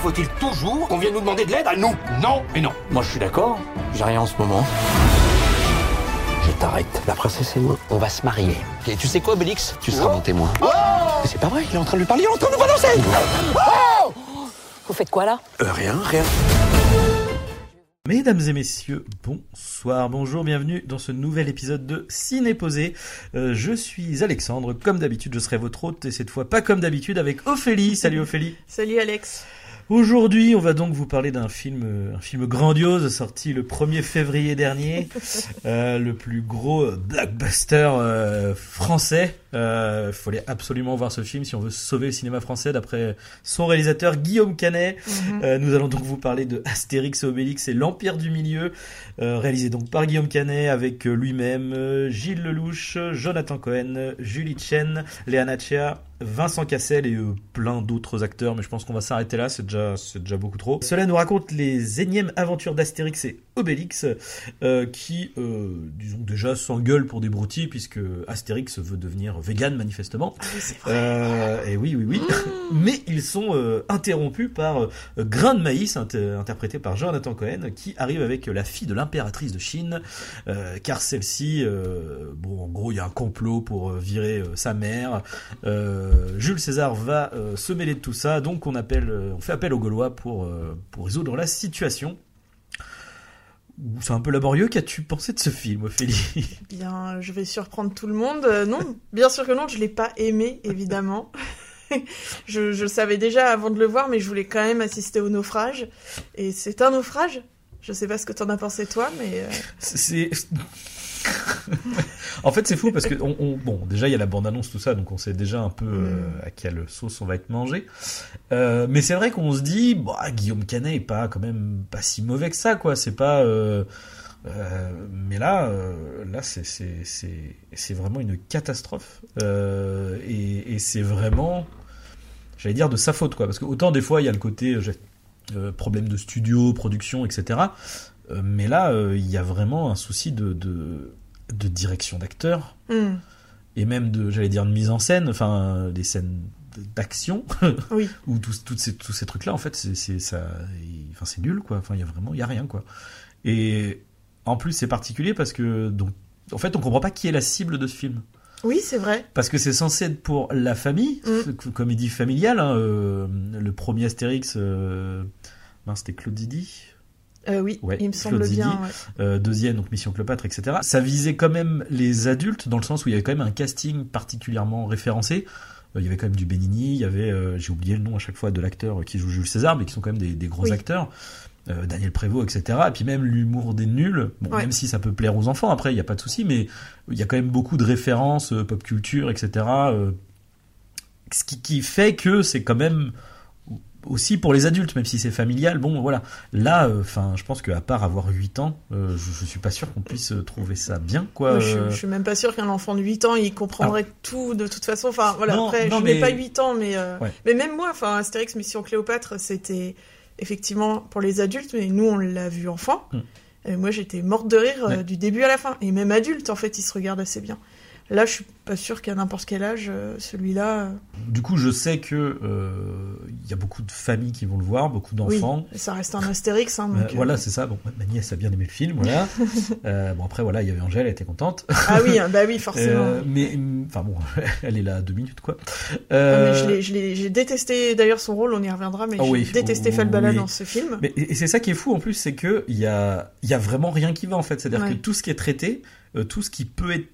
Pourquoi faut-il toujours qu'on vienne nous demander de l'aide à nous? Non et non. Moi, je suis d'accord. J'ai rien en ce moment. Je t'arrête. La princesse et moi, on va se marier. Et tu sais quoi, Obélix? Tu seras mon témoin. Mais c'est pas vrai, il est en train de lui parler, il est en train de nous balancer Vous faites quoi là? Euh, rien, rien. Mesdames et messieurs, bonsoir, bonjour, bienvenue dans ce nouvel épisode de Ciné Posé. Euh, je suis Alexandre, comme d'habitude je serai votre hôte et cette fois pas comme d'habitude avec Ophélie. Salut Ophélie. Salut Alex. Aujourd'hui, on va donc vous parler d'un film, euh, un film grandiose sorti le 1er février dernier, euh, le plus gros blockbuster euh, français. Il fallait absolument voir ce film si on veut sauver le cinéma français d'après son réalisateur Guillaume Canet. Mhm. Nous allons donc vous parler de Astérix et Obélix et l'Empire du Milieu, réalisé donc par Guillaume Canet avec lui-même Gilles Lelouch, Jonathan Cohen, Julie Chen, Léa Nachia, Vincent Cassel et euh, plein d'autres acteurs, mais je pense qu'on va s'arrêter là, c'est déjà, c'est déjà beaucoup trop. Cela nous raconte les énièmes aventures d'Astérix et Obélix, euh, qui, euh, disons déjà, s'engueulent pour des broutilles, puisque Astérix veut devenir vegan manifestement. Euh, et oui, oui, oui. Mais ils sont interrompus par Grain de maïs, inter- interprété par Jonathan Cohen, qui arrive avec la fille de l'impératrice de Chine, car celle-ci, bon, en gros, il y a un complot pour virer sa mère. Euh, Jules César va euh, se mêler de tout ça, donc on appelle, euh, on fait appel aux Gaulois pour euh, pour résoudre la situation. C'est un peu laborieux. Qu'as-tu pensé de ce film, Ophélie? Bien, je vais surprendre tout le monde. Euh, non, bien sûr que non, je l'ai pas aimé, évidemment. je, je le savais déjà avant de le voir, mais je voulais quand même assister au naufrage. Et c'est un naufrage? Je sais pas ce que t'en as pensé toi, mais euh, C'est. en fait, c'est fou parce que on, on- bon, déjà il y a la bande-annonce tout ça, donc on sait déjà un peu euh, à quelle sauce on va être mangé. Euh, mais c'est vrai qu'on se dit, bah, Guillaume Canet est pas quand même pas si mauvais que ça, quoi. C'est pas. euh, mais là, là, c'est c'est vraiment une catastrophe et, et c'est vraiment, j'allais dire de sa faute, quoi. Parce que autant des fois il y a le côté euh, problème de studio, production, etc. Euh, mais là, euh, il y a vraiment un souci de, de, de direction d'acteur hmm, et même de, j'allais dire, de mise en scène, enfin, des scènes d'action oui. ou tous, ces, tous ces trucs-là, en fait, c'est, c'est ça, il- enfin, c'est nul, quoi. Enfin, il y a vraiment, il y a rien, quoi. Et en plus, c'est particulier parce que, donc, en fait, on comprend pas qui est la cible de ce film. Oui, c'est vrai. Parce que c'est censé être pour la famille, Mm. comédie familiale. hein, euh, le premier Astérix, euh, mince, c'était Claude Zidi. Euh, oui, Ouais, il me semble Claude bien. Ouais. Euh, deuxième, donc Mission Cléopâtre, etc. Ça visait quand même les adultes, dans le sens où il y avait quand même un casting particulièrement référencé. Euh, il y avait quand même du Benigni, il y avait, j'ai oublié le nom à chaque fois de l'acteur qui joue Jules César, mais qui sont quand même des, des gros Oui. acteurs. Daniel Prévost, etc. Et puis même l'humour des nuls, bon, Ouais. même si ça peut plaire aux enfants, après, il n'y a pas de souci, mais il y a quand même beaucoup de références, pop culture, etc. ce qui, qui fait que c'est quand même aussi pour les adultes, même si c'est familial. Bon, voilà. Là, enfin, je pense qu'à part avoir 8 ans, euh, je, je suis pas sûr qu'on puisse euh, trouver ça bien, quoi. Je, euh. je suis même pas sûr qu'un enfant de 8 ans, il comprendrait tout de toute façon. Enfin, voilà, Non, après, non, je n'ai pas 8 ans, mais, euh, Ouais. mais même moi, enfin, Astérix Mission Cléopâtre, c'était effectivement pour les adultes, mais nous, on l'a vu enfant. Mm. Et moi, j'étais morte de rire euh, Ouais. du début à la fin. Et même adulte, en fait, il se regarde assez bien. Là, je suis pas sûr qu'à n'importe quel âge, euh, celui-là. euh, Du coup, je sais que euh, il y a beaucoup de familles qui vont le voir, beaucoup d'enfants. Oui, ça reste un Astérix. Hein, Euh, donc, euh, voilà, c'est ça. Bon, ma nièce a bien aimé le film, voilà. Euh, bon, après, voilà, il y avait Angèle, elle était contente. Ah oui, hein, bah oui, forcément. Euh, mais, enfin bon, elle est là deux minutes, quoi. Ah, Euh, j'ai détesté d'ailleurs son rôle, on y reviendra, mais Ah j'ai oui, détesté oui. Falbala dans ce film. Mais et c'est ça qui est fou en plus, c'est que il y a, il y a vraiment rien qui va en fait. C'est-à-dire Ouais. que tout ce qui est traité, euh, tout ce qui peut être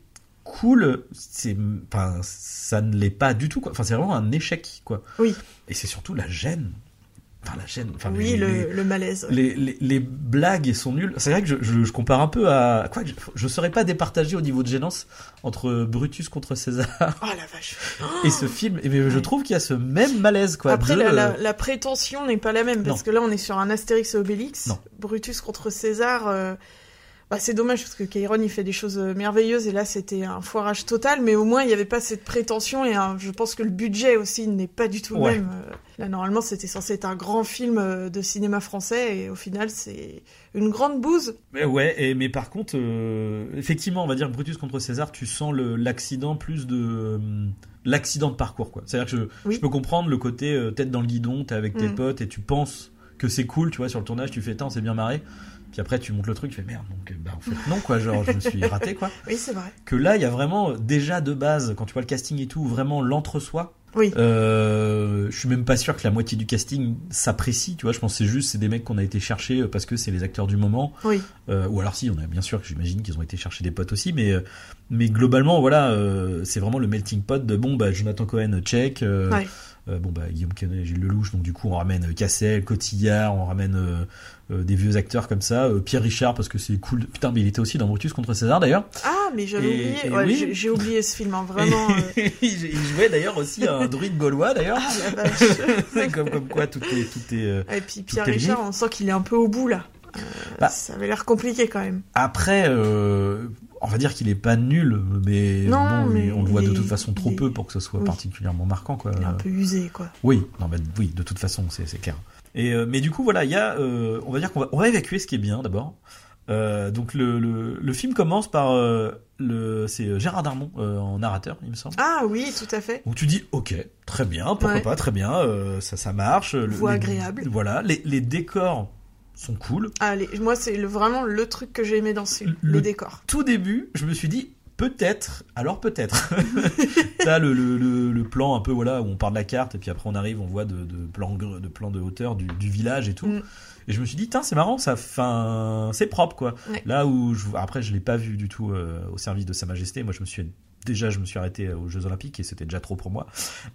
cool, c'est, enfin, ça ne l'est pas du tout. Quoi. Enfin, c'est vraiment un échec, quoi. Oui. Et c'est surtout la gêne. Enfin, la gêne. Enfin, oui, les, le, les, le malaise. les, les- les blagues sont nulles. C'est vrai que je, je, je compare un peu à. Quoi, je, je serais pas départagé au niveau de gênance entre Brutus contre César Oh la vache. et ce film. Et mais je trouve qu'il y a ce même malaise, quoi. Après, de, la, la, la prétention n'est pas la même, parce Non. que là, on est sur un Astérix et Obélix. Non. Brutus contre César. euh, Bah, c'est dommage parce que Kairon il fait des choses euh, merveilleuses et là c'était un foirage total, mais au moins il n'y avait pas cette prétention et je pense que le budget aussi n'est pas du tout le Ouais. même. Euh, Là normalement c'était censé être un grand film euh, de cinéma français et au final c'est une grande bouse. Mais ouais, et, mais par contre, euh, effectivement, on va dire Brutus contre César, tu sens l'accident plus de euh, l'accident de parcours, quoi. C'est-à-dire que je, Oui. je peux comprendre le côté euh, tête dans le guidon, t'es avec tes Mm. potes et tu penses que c'est cool, tu vois, sur le tournage, tu fais tant, c'est bien marré. Puis après, tu montes le truc, tu fais merde, donc euh, bah en fait non, quoi, genre je me suis raté, quoi. Oui c'est vrai. Que là, il y a vraiment déjà de base, quand tu vois le casting et tout, vraiment l'entre-soi. Oui. Euh, je suis même pas sûr que la moitié du casting s'apprécie, tu vois. Je pense que c'est juste c'est des mecs qu'on a été chercher euh, parce que c'est les acteurs du moment. Oui. Euh, ou alors si, on a bien sûr que j'imagine qu'ils ont été chercher des potes aussi, mais mais globalement voilà, euh, c'est vraiment le melting pot de bon bah Jonathan Cohen check, Ouais. bon bah Guillaume Canet, Gilles Lelouch, donc du coup on ramène Cassel, Cotillard, on ramène des vieux acteurs comme ça, euh, Pierre Richard parce que c'est cool. Putain, mais il était aussi dans Brutus contre César d'ailleurs. Ah mais j'avais oublié, et Ouais, oui. j'ai- oublié ce film hein, vraiment. euh, Et il jouait d'ailleurs aussi un druide gaulois d'ailleurs. Ah la comme comme quoi tout est tout est. euh, Et puis Pierre. Richard, on sent qu'il est un peu au bout là. Euh, Bah. Ça avait l'air compliqué quand même. Après, euh, on va dire qu'il est pas nul, mais, Non, bon, mais on le voit de toute façon trop est- peu pour que ce soit oui. particulièrement marquant, quoi. Il est un peu usé quoi. Oui, non, bah, oui, de toute façon, c'est clair. Et euh, mais du coup, voilà, il y a, euh, on va dire qu'on va, on va évacuer ce qui est bien d'abord. Euh, donc le, le, le film commence par euh, le, c'est Gérard Darmon euh, en narrateur, il me semble. Ah oui, tout à fait. Donc tu dis ok, très bien, pourquoi Ouais. pas, très bien, ça ça marche. Le- Voix les- agréable. Voilà, les, les décors sont cool. Allez, moi c'est le- vraiment le truc que j'ai aimé dans ce film, Le- les décors. Tout début, je me suis dit peut-être, alors peut-être. T'as le, le, le, le plan un peu voilà où on part de la carte et puis après on arrive, on voit de, de plans gr- de de hauteur du, du village et tout. Mm. Et je me suis dit, tiens, c'est marrant, ça, fin, c'est propre quoi. Ouais. Là où je, après je l'ai pas vu du tout euh, au service de Sa Majesté. Moi, je me suis déjà, je me suis arrêté aux Jeux Olympiques et c'était déjà trop pour moi.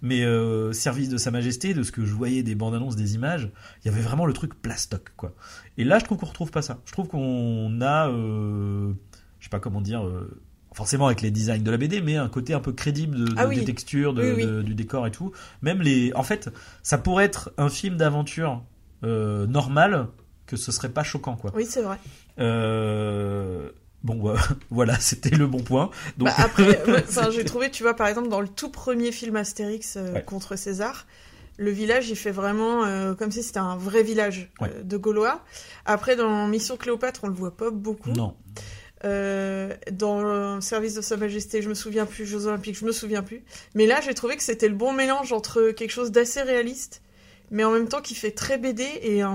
Mais euh, service de Sa Majesté, de ce que je voyais des bandes annonces, des images, il y avait vraiment le truc plastoc quoi. Et là, je trouve qu'on retrouve pas ça. Je trouve qu'on a, euh, je sais pas comment dire. euh, Forcément avec les designs de la BD, mais un côté un peu crédible de, de- Ah oui. des textures, de, Oui, oui. de- du décor et tout. Même les, en fait, ça pourrait être un film d'aventure euh, normal, que ce serait pas choquant quoi. Oui, c'est vrai. Euh, Bon, bah, voilà, c'était le bon point. Donc, Bah, après, ouais, j'ai trouvé, tu vois, par exemple, dans le tout premier film Astérix euh, Ouais. contre César, le village, il fait vraiment euh, comme si c'était un vrai village euh, de Gaulois. Après, dans Mission Cléopâtre, on le voit pas beaucoup. non. Dans le service de Sa Majesté, je me souviens plus, Jeux Olympiques, je me souviens plus. Mais là, j'ai trouvé que c'était le bon mélange entre quelque chose d'assez réaliste, mais en même temps qui fait très BD, et euh,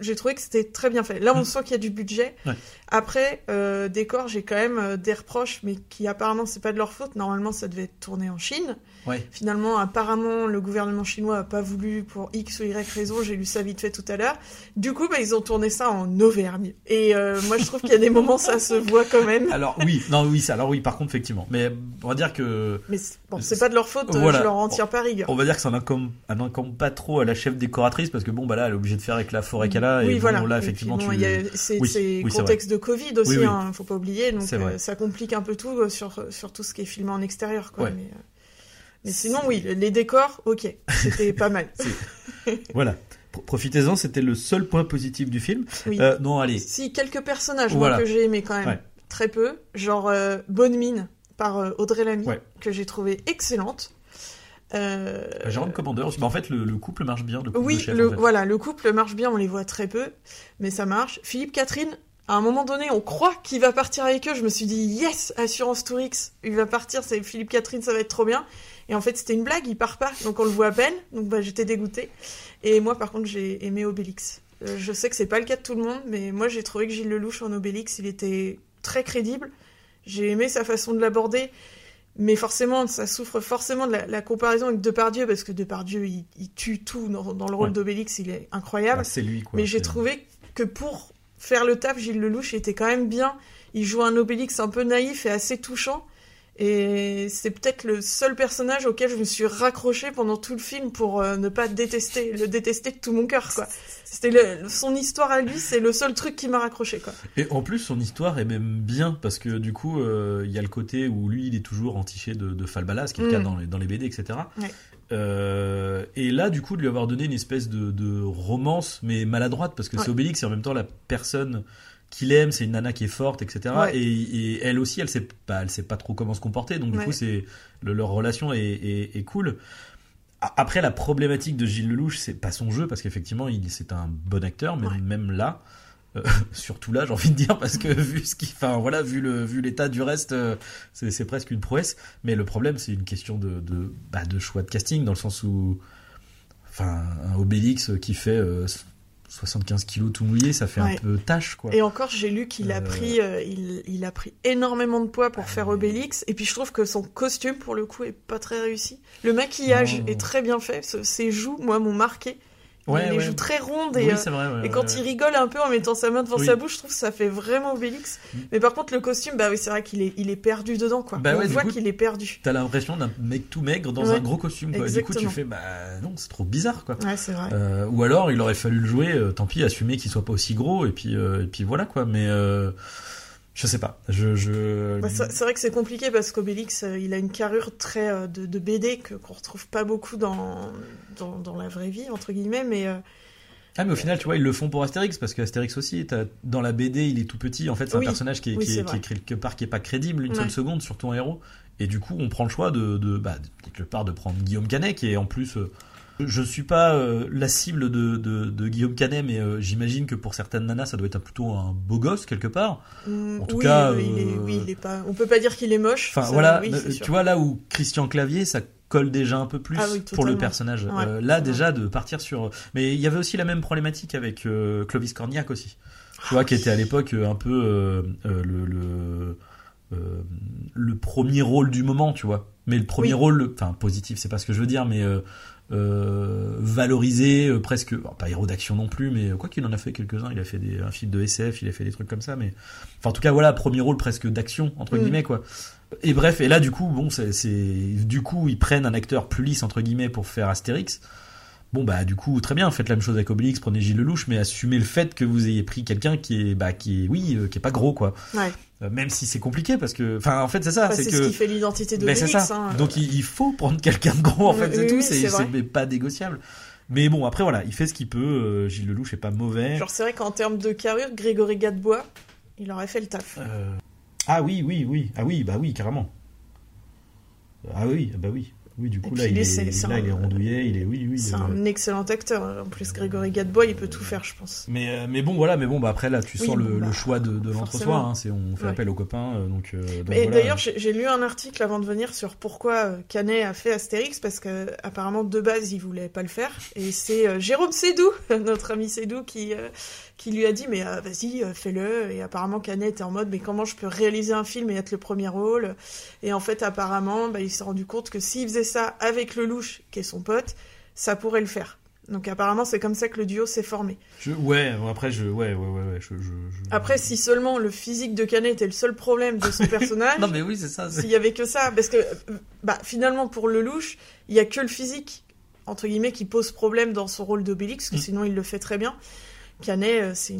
j'ai trouvé que c'était très bien fait. Là, on Mm. sent qu'il y a du budget. Ouais. Après, euh, décor, j'ai quand même euh, des reproches, mais qui apparemment, c'est pas de leur faute. Normalement, ça devait être tourné en Chine. Ouais. Finalement, apparemment, le gouvernement chinois a pas voulu pour X ou Y raison. J'ai lu ça vite fait tout à l'heure. Du coup, bah, ils ont tourné ça en Auvergne. Et euh, moi, je trouve qu'il y a des moments, ça se voit quand même. Alors oui, non oui, ça. Alors oui, par contre effectivement. Mais on va dire que Mais bon, c'est pas de leur faute, euh, Voilà. je leur en tire pas rigueur. on va dire que ça n'incombe pas trop à la chef décoratrice parce que bon bah là elle est obligée de faire avec la forêt qu'elle a et oui, bon, voilà. là effectivement tu il y a- c'est Oui, oui, contexte de Covid aussi, Oui, hein, faut pas oublier. Donc euh, ça complique un peu tout euh, sur, sur tout ce qui est filmé en extérieur. Quoi, Ouais. mais, euh, mais sinon, oui, les décors, ok, c'était pas mal. voilà. Pro- Profitez-en, c'était le seul point positif du film. Oui. Euh, non allez, Si, quelques personnages moi, Voilà. que j'ai aimé quand même, Ouais. très peu. Genre euh, Bonne Mine par euh, Audrey Lamy, Ouais. que j'ai trouvé excellente. Euh, Jérôme Commander aussi. Bah, en fait le, le couple marche bien. Le couple Oui, de chefs, le, en fait. voilà, le couple marche bien, on les voit très peu, mais ça marche. Philippe Catherine, à un moment donné, on croit qu'il va partir avec eux. Je me suis dit, yes, Assurance Tourix, il va partir, c'est Philippe Catherine, ça va être trop bien. Et en fait, c'était une blague, il part pas, donc on le voit à peine, donc bah, j'étais dégoûtée. Et moi, par contre, j'ai aimé Obélix. Euh, je sais que c'est pas le cas de tout le monde, mais moi, j'ai trouvé que Gilles Lelouch en Obélix, il était très crédible. J'ai aimé sa façon de l'aborder. Mais forcément, ça souffre forcément de la, la comparaison avec Depardieu, parce que Depardieu, il, il tue tout dans, dans le rôle Ouais. d'Obélix, il est incroyable. Bah, c'est lui quoi. mais j'ai trouvé que pour faire le taf, Gilles Lelouch était quand même bien. Il joue un Obélix un peu naïf et assez touchant. Et c'est peut-être le seul personnage auquel je me suis raccroché pendant tout le film pour euh, ne pas détester, le détester de tout mon cœur, quoi. C'était son histoire à lui, c'est le seul truc qui m'a raccroché, quoi. Et en plus, son histoire est même bien parce que du coup, euh, il y a le côté où lui, il est toujours entiché de, de Falbala, ce qui est le cas Mm. dans les, dans les BD, etc. Ouais. Euh, et là, du coup, de lui avoir donné une espèce de, de romance, mais maladroite, parce que Ouais. c'est Obélix et en même temps la personne qu'il aime, c'est une nana qui est forte, etc. Ouais. Et, et elle aussi, elle sait pas, elle sait pas trop comment se comporter, donc du Ouais. coup, c'est le- leur relation est, est- est cool. Après, la problématique de Gilles Lelouch, c'est pas son jeu, parce qu'effectivement, il c'est un bon acteur, mais même là, euh, surtout là, j'ai envie de dire, parce que vu ce qui, enfin voilà, vu le vu l'état du reste, euh, c'est presque une prouesse. Mais le problème, c'est une question de de, bah, de choix de casting, dans le sens où, enfin, un Obélix qui fait euh, 75 kilos tout mouillé, ça fait Ouais. un peu tâche, quoi. Et encore, j'ai lu qu'il a Euh, pris, euh, il, il a pris énormément de poids pour Ah, faire Obélix. Et puis je trouve que son costume, pour le coup, est pas très réussi. Le maquillage Non. est très bien fait. Ses joues, moi, m'ont marqué. Il Ouais, a les ouais. joues très rondes et, oui, euh, c'est vrai. ouais, et quand il rigole un peu en mettant sa main devant Oui. sa bouche, je trouve que ça fait vraiment Obélix. Mm. Mais par contre, le costume, bah oui, c'est vrai qu'il est, il est perdu dedans, quoi. Bah On voit qu'il est perdu. T'as l'impression d'un mec tout maigre dans un gros costume, quoi. Du coup, tu fais, bah non, c'est trop bizarre, quoi. Ouais, c'est vrai. Euh, ou alors, il aurait fallu le jouer, euh, tant pis, assumer qu'il soit pas aussi gros, et puis, euh, et puis voilà, quoi. Mais euh, je sais pas. Je, je... Bah, c'est vrai que c'est compliqué parce qu'Obélix, euh, il a une carrure très euh, de, de BD que qu'on retrouve pas beaucoup dans, dans, dans la vraie vie, entre guillemets, mais euh, Ah, mais au final, tu vois, ils le font pour Astérix, parce qu'Astérix aussi, t'as- dans la BD, il est tout petit. En fait, c'est Oui. un personnage qui est, Oui, qui, est, qui quelque part qui est pas crédible une seule seconde, surtout un héros. Et du coup, on prend le choix de, de bah, quelque part, de prendre Guillaume Canet, qui est en plus. Je suis pas euh, la cible de, de, de Guillaume Canet, mais euh, j'imagine que pour certaines nanas, ça doit être un- plutôt un beau gosse quelque part. mm, En tout oui, cas, euh, il est, oui, il est pas. On peut pas dire qu'il est moche. Enfin voilà, oui, tu vois là où Christian Clavier, ça colle déjà un peu plus Ah oui, pour le personnage. Ouais, là déjà de partir sur. Mais il y avait aussi la même problématique avec Clovis Cornillac aussi. Tu Ah vois, qui était à l'époque un peu le le, euh, le premier rôle du moment, tu vois. Mais le premier Oui. rôle, le- enfin positif, c'est pas ce que je veux dire, mais euh, euh, valorisé, euh, presque, bon, pas héros d'action non plus, mais quoi qu'il en a fait quelques-uns, il a fait des, un film de SF, il a fait des trucs comme ça, mais enfin en tout cas voilà, premier rôle presque d'action entre Mm. guillemets quoi. Et bref, et là du coup, bon, c'est, c'est- du coup ils prennent un acteur plus lisse entre guillemets pour faire Astérix. Bon bah du coup très bien, faites la même chose avec Obélix, prenez Gilles Lelouch, mais assumez le fait que vous ayez pris quelqu'un qui est bah qui est oui euh, qui est pas gros quoi. Ouais. Euh, même si c'est compliqué parce que enfin en fait c'est ça, Bah, c'est que ce qui fait l'identité ben, c'est ça. hein. Donc il, il faut prendre quelqu'un de gros en fait, c'est oui, tout, oui, c'est, pas négociable. Mais bon après voilà, il fait ce qu'il peut. euh, Gilles Lelouch est pas mauvais. Genre, c'est vrai qu'en termes de carrure, Grégory Gadebois, il aurait fait le taf. Ah oui oui oui ah oui bah oui carrément. Ah oui bah oui oui du coup là il est, là un- il est rondouillet, il est oui oui. C'est un excellent acteur. En plus, Grégory Gadebois, il peut tout faire, je pense. Mais, euh, mais bon, voilà, mais bon, bah après là, tu Oui, sens le, bah, le choix de, de l'entre-soi. Hein, on fait Ouais. appel aux copains, euh, donc. euh, donc Mais voilà. d'ailleurs, j'ai lu un article avant de venir sur pourquoi Canet a fait Astérix, parce que apparemment de base il voulait pas le faire, et c'est Jérôme Sédou, notre ami Sédou, qui euh, qui lui a dit mais euh, vas-y euh, fais-le. Et apparemment Canet était en mode mais comment je peux réaliser un film et être le premier rôle? Et en fait apparemment bah, il s'est rendu compte que s'il faisait ça avec Lelouch, qui est son pote, ça pourrait le faire. Donc apparemment c'est comme ça que le duo s'est formé. Je- ouais, après, je, ouais, ouais, ouais, ouais, je, je, je- Après si seulement le physique de Canet était le seul problème de son personnage. Non, mais oui, c'est ça. S'il y avait que ça, parce que bah finalement pour Lelouch, il y a que le physique entre guillemets qui pose problème dans son rôle d'Obélix, que Mm. sinon il le fait très bien. Canet, euh, c'est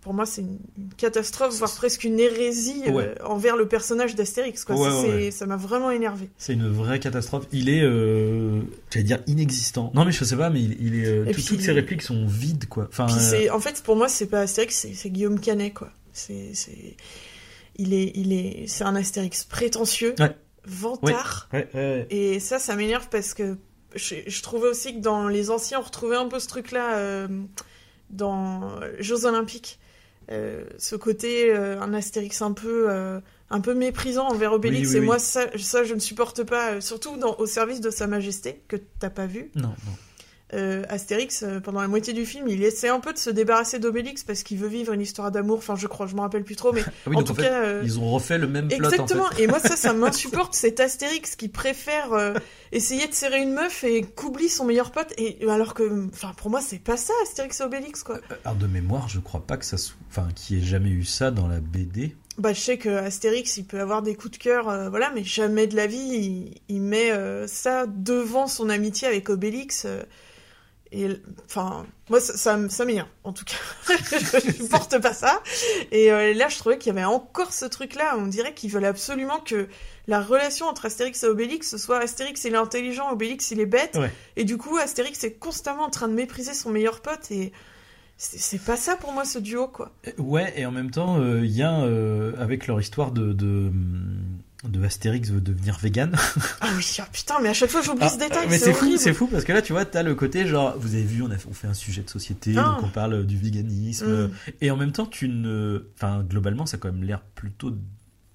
pour moi c'est une, une catastrophe, voire presque une hérésie euh, envers le personnage d'Astérix. Ouais, Ça, ouais, m'a vraiment énervé. C'est une vraie catastrophe. Il est, euh, j'allais dire inexistant. Non, mais je sais pas, mais il, il est. euh, tout- puis- toutes ses répliques sont vides, quoi. Enfin, euh, en fait pour moi c'est pas Astérix, c'est, Guillaume Canet quoi. C'est, il est, il est, c'est un Astérix prétentieux, vantard. Et ça, ça m'énerve parce que je, je trouvais aussi que dans les anciens, on retrouvait un peu ce truc-là dans Jeux Olympiques. Euh, ce côté, euh, un Astérix un peu, euh, un peu méprisant envers Obélix. Oui, oui, et oui. moi, ça, ça, je ne supporte pas, euh, surtout dans, au service de Sa Majesté, que t'as pas vu. Non, non. Euh, Astérix, euh, pendant la moitié du film, il essaie un peu de se débarrasser d'Obélix parce qu'il veut vivre une histoire d'amour. Enfin, je crois, je me rappelle plus trop, mais oui, en tout en fait, cas. euh, ils ont refait le même plot, Exactement. en fait. Et moi, ça, ça m'insupporte. Cet Astérix qui préfère euh, essayer de serrer une meuf et qu'oublie son meilleur pote. Et alors que, enfin, pour moi, c'est pas ça, Astérix et Obélix, quoi. Alors, de mémoire, je crois pas que ça. Enfin, qu'il y ait jamais eu ça dans la BD. Bah, je sais que Astérix, il peut avoir des coups de cœur, euh, voilà, mais jamais de la vie, il, il met euh, ça devant son amitié avec Obélix. euh, et enfin, moi, ça, ça, ça m'énerve, en tout cas. je supporte pas ça. Et euh, là, je trouvais qu'il y avait encore ce truc-là. On dirait qu'ils veulent absolument que la relation entre Astérix et Obélix, ce soit Astérix, il est intelligent, Obélix, il est bête. Ouais. Et du coup, Astérix est constamment en train de mépriser son meilleur pote. Et, c'est pas ça pour moi ce duo quoi. Ouais, et en même temps, euh, il y a, euh, avec leur histoire de, de, de Astérix veut devenir vegan. Ah oui, ah, putain, mais à chaque fois j'oublie ce détail. Ah, mais c'est fou, c'est fou parce que là, tu vois, t'as le côté genre, vous avez vu, on, a, on fait un sujet de société, Ah. donc on parle du véganisme, Mm. et en même temps, tu ne, enfin, globalement, ça a quand même l'air plutôt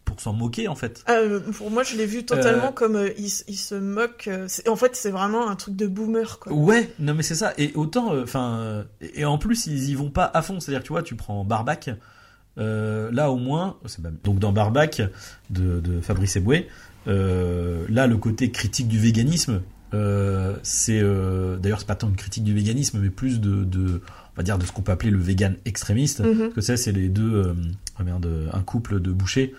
pour s'en moquer en fait. Ah, euh, pour moi, je l'ai vu totalement Euh, comme euh, il, il se moque. euh, en fait, c'est vraiment un truc de boomer, quoi. Ouais, non mais c'est ça. Et autant, enfin, et en plus ils y vont pas à fond. C'est-à-dire, tu vois, tu prends Barbac. Euh, là au moins, donc dans Barbac de, de Fabrice Eboué, euh, là le côté critique du véganisme, euh, c'est euh, d'ailleurs c'est pas tant une critique du véganisme, mais plus de, de on va dire de ce qu'on peut appeler le vegan extrémiste. Parce que ça, c'est les deux, euh, oh merde, un couple de bouchers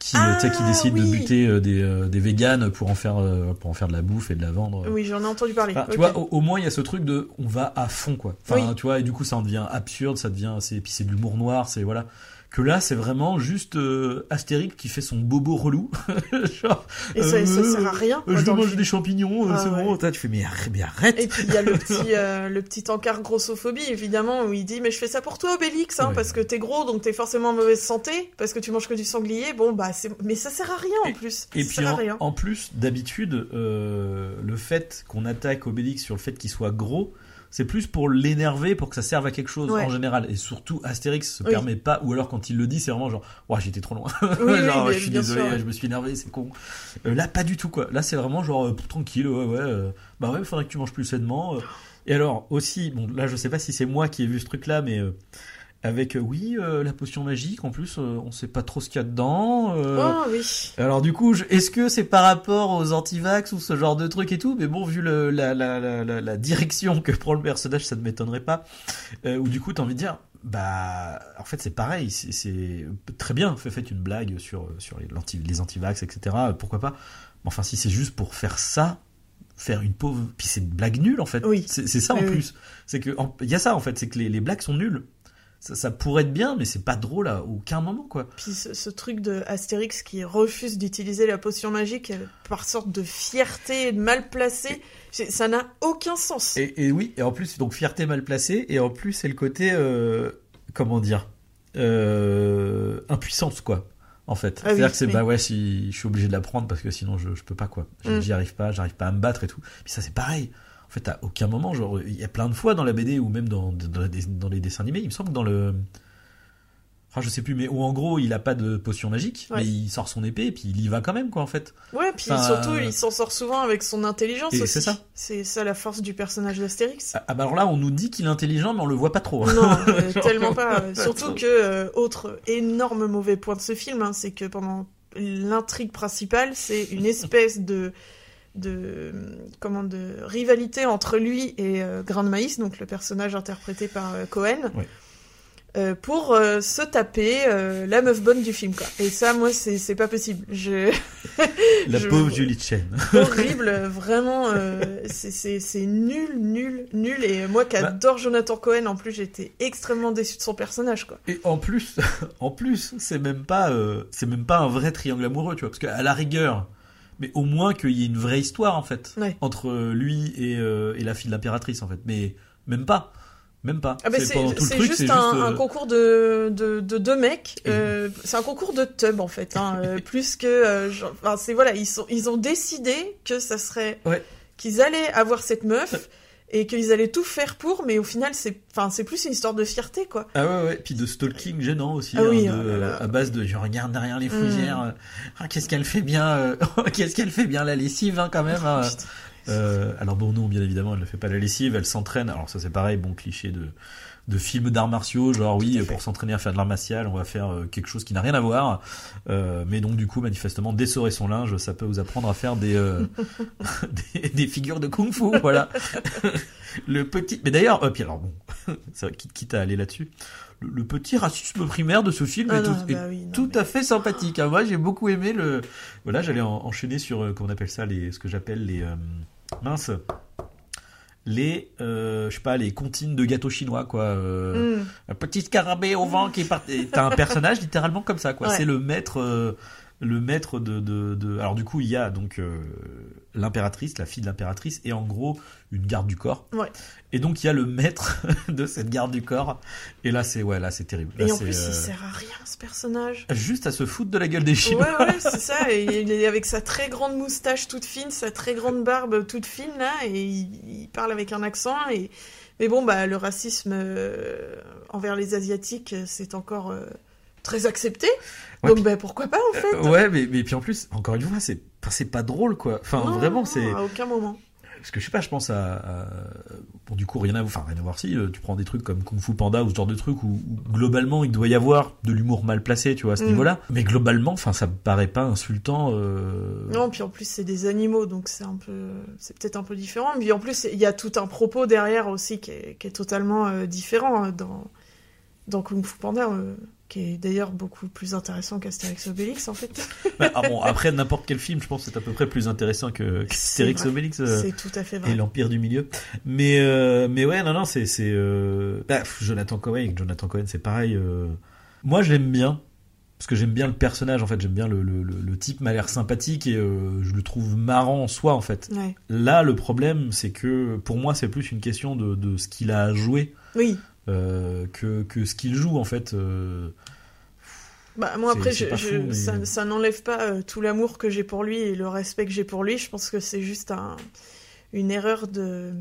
qui, Ah, tu sais, qui décident de buter euh, des, euh, des véganes pour en faire, euh, pour en faire de la bouffe et de la vendre. Oui, j'en ai entendu parler. Enfin, Tu vois, au, au moins il y a ce truc de on va à fond quoi. Enfin, Oui. tu vois, et du coup ça en devient absurde, ça devient, c'est puis c'est de l'humour noir, c'est voilà. Que là c'est vraiment juste euh, Astérix qui fait son bobo relou. Genre, Et ça, ça euh, sert à rien. euh, je dans le mange film. des champignons, euh, Ah, c'est ouais. bon. Tu fais mais, mais arrête. Et puis il y a le petit, euh, le petit encart grossophobie, évidemment, où il dit Mais je fais ça pour toi, Obélix, hein, Ouais. parce que t'es gros, donc t'es forcément en mauvaise santé, parce que tu manges que du sanglier. Bon, bah, c'est. Mais ça sert à rien en plus. Et puis en, rien. en plus, d'habitude, euh, le fait qu'on attaque Obélix sur le fait qu'il soit gros, c'est plus pour l'énerver, pour que ça serve à quelque chose Ouais. en général. Et surtout, Astérix se Oui. permet pas, ou alors quand il le dit, c'est vraiment genre, ouais, j'étais trop loin. Oui, genre, je suis désolé, sûr, ouais. je me suis énervé, c'est con. Euh, là, pas du tout, quoi. Là, c'est vraiment genre, euh, tranquille, ouais, ouais. euh, bah ouais, il faudrait que tu manges plus sainement. euh. Et alors, aussi, bon, là, je sais pas si c'est moi qui ai vu ce truc-là, mais. Avec, euh, oui, euh, la potion magique, en plus, euh, on sait pas trop ce qu'il y a dedans. Oh oui. alors du coup, est-ce que c'est par rapport aux antivax ou ce genre de truc et tout? Mais bon, vu le, la, la, la, la, la direction que prend le personnage, ça ne m'étonnerait pas. Ou du coup, t'as envie de dire, bah, en fait, c'est pareil. C'est très bien. Fait, faites une blague sur sur les, l'anti, les antivax, etc. Pourquoi pas Mais Enfin, si c'est juste pour faire ça, faire une pauvre, puis c'est une blague nulle en fait. Oui. C'est ça en oui. plus. C'est que il y a ça en fait, c'est que les, les blagues sont nulles. Ça, ça pourrait être bien, mais c'est pas drôle à aucun moment quoi. Puis ce, ce truc de Astérix qui refuse d'utiliser la potion magique par sorte de fierté mal placée, ça n'a aucun sens. Et, et oui, et en plus, donc fierté mal placée, et en plus, c'est le côté, euh, comment dire, euh, impuissance, quoi, en fait. Ah C'est-à-dire oui, que c'est, oui. bah ouais, si je suis obligé de la prendre parce que sinon je, je peux pas, quoi. J'y Mm. j'y arrive pas, j'arrive pas à me battre et tout. Puis ça, c'est pareil. En fait, à aucun moment, genre, il y a plein de fois dans la BD ou même dans, dans, les- dans les dessins animés, il me semble que dans le. Enfin, je sais plus, mais où en gros, il a pas de potion magique, Ouais. mais il sort son épée et puis il y va quand même, quoi, en fait. Ouais, puis Enfin, surtout, euh, il s'en sort souvent avec son intelligence Et aussi. c'est ça. C'est ça la force du personnage d'Astérix. Ah, bah alors là, on nous dit qu'il est intelligent, mais on le voit pas trop. hein. Non, euh, Genre, tellement pas. Surtout que, euh, autre énorme mauvais point de ce film, hein, c'est que pendant l'intrigue principale, c'est une espèce de de comment de rivalité entre lui et euh, Grain de Maïs, donc le personnage interprété par euh, Cohen, euh, pour euh, se taper la meuf bonne du film, quoi. Et ça, moi, c'est c'est pas possible. Je La Je- pauvre Julie Chen. horrible, vraiment, c'est- nul, nul, nul. Et moi qui Bah. adore Jonathan Cohen, en plus, j'étais extrêmement déçu de son personnage, quoi. Et en plus, en plus, c'est même pas, c'est même pas un vrai triangle amoureux, tu vois, parce qu'à la rigueur, mais au moins qu'il y ait une vraie histoire en fait Ouais. entre lui et, euh, et la fille de l'impératrice en fait, mais même pas, même pas. Ah bah c'est truc, juste, un, juste, euh, un concours de, de, de deux mecs. Et- euh, c'est un concours de tub en fait, hein, euh, plus que. euh, genre- enfin, c'est voilà, ils sont ils ont décidé que ça serait Ouais. qu'ils allaient avoir cette meuf et qu'ils allaient tout faire pour, mais au final c'est enfin c'est plus une histoire de fierté quoi. Ah ouais, ouais, puis de stalking gênant aussi, Ah hein, oui, de- oh là là. à base de je regarde derrière les Mm. fougères, euh, ah, qu'est-ce qu'elle fait bien, euh, qu'est-ce qu'elle fait bien la lessive hein, quand même. hein. Euh, alors bon, non, bien évidemment, elle ne fait pas la lessive, elle s'entraîne. Alors ça c'est pareil, bon cliché de de films d'arts martiaux, genre oui, pour s'entraîner à faire de l'art martial, on va faire euh, quelque chose qui n'a rien à voir. Euh, mais donc du coup, manifestement, dessorer son linge, ça peut vous apprendre à faire des euh, des, des figures de kung-fu, voilà. le petit, mais d'ailleurs, euh, puis alors bon, ça, quitte, à aller là-dessus, le, le petit racisme primaire de ce film Ah est, non, tout, est bah oui, non, tout mais- à fait sympathique. hein. Moi, j'ai beaucoup aimé le. Voilà, j'allais en- enchaîner sur comment on appelle ça, les, ce que j'appelle les euh, mince, les, euh, je sais pas, les comptines de gâteaux chinois, quoi. euh, Mm. Un petit scarabée au vent qui part. T'as un personnage littéralement comme ça, quoi. Ouais. C'est le maître. euh, le maître de, de, de- alors du coup il y a donc euh, l'impératrice la fille de l'impératrice et en gros une garde du corps Ouais. Et donc il y a le maître de cette garde du corps et là c'est ouais là c'est terrible Là, Et en plus, euh, il sert à rien, ce personnage. juste à se foutre de la gueule des chinois Ouais, ouais, c'est ça. Et il est avec sa très grande moustache toute fine, sa très grande barbe toute fine, là, et il, il parle avec un accent. Et... Mais bon, bah, le racisme euh, envers les Asiatiques, euh, c'est encore euh, très accepté. Ouais, Donc, puis- bah, pourquoi pas, en fait? ouais mais, mais puis en plus encore une fois c'est c'est pas drôle quoi enfin Non, vraiment c'est À aucun moment. Parce que je sais pas je pense à, à- bon du coup rien à voir enfin rien à voir si euh, tu prends des trucs comme Kung Fu Panda ou ce genre de trucs où, où globalement il doit y avoir de l'humour mal placé tu vois à ce Mm. niveau-là mais globalement enfin ça me paraît pas insultant euh, Non, puis en plus, c'est des animaux, donc c'est un peu. C'est peut-être un peu différent. Mais en plus, il y a tout un propos derrière aussi qui est, qui est totalement euh, différent euh, dans, dans Kung Fu Panda, euh, qui est d'ailleurs beaucoup plus intéressant qu'Astérix Obélix, en fait. Bah, ah bon, après n'importe quel film, je pense que c'est à peu près plus intéressant que qu'Astérix. Obélix euh, C'est tout à fait et vrai. l'Empire du Milieu. Mais euh, mais ouais, non non, c'est c'est euh, bah, Jonathan Cohen. avec Jonathan Cohen, c'est pareil. Moi, je l'aime bien parce que j'aime bien le personnage. En fait, j'aime bien le, le, type m'a l'air sympathique et je le trouve marrant en soi. En fait, Ouais. là, le problème, c'est que pour moi, c'est plus une question de de ce qu'il a à jouer Oui. Euh, que que ce qu'il joue en fait. euh, Bah, moi, après, je, je- mais- ça, ça n'enlève pas euh, tout l'amour que j'ai pour lui et le respect que j'ai pour lui. Je pense que c'est juste un, une erreur de.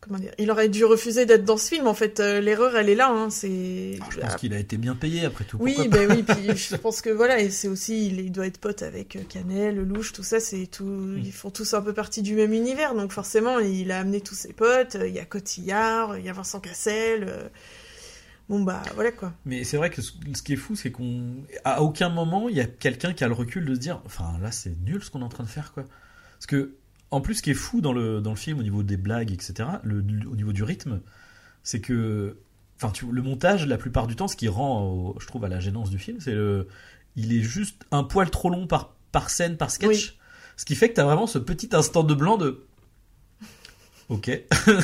Comment dire Il aurait dû refuser d'être dans ce film. En fait, Euh, l'erreur, elle est là. Hein. C'est. Je pense qu'il a été bien payé après tout. Oui, pourquoi ben oui, puis je pense que voilà, et c'est aussi, il, doit être pote avec euh, Canel, Lelouch, tout ça, c'est tout, Mm. ils font tous un peu partie du même univers, donc forcément, il a amené tous ses potes, euh, il y a Cotillard, il y a Vincent Cassel, bon bah voilà quoi. Mais c'est vrai que ce, ce qui est fou, c'est qu'on, à aucun moment, il y a quelqu'un qui a le recul de se dire, enfin là, c'est nul ce qu'on est en train de faire, quoi. Parce que, en plus, ce qui est fou dans le, dans le film, au niveau des blagues, etc., le, au niveau du rythme, c'est que, enfin, le montage, la plupart du temps, ce qui rend, au- je trouve, à la gênance du film, c'est le, il est juste un poil trop long par, par scène, par sketch. Oui. Ce qui fait que t'as vraiment ce petit instant de blanc de, Ok.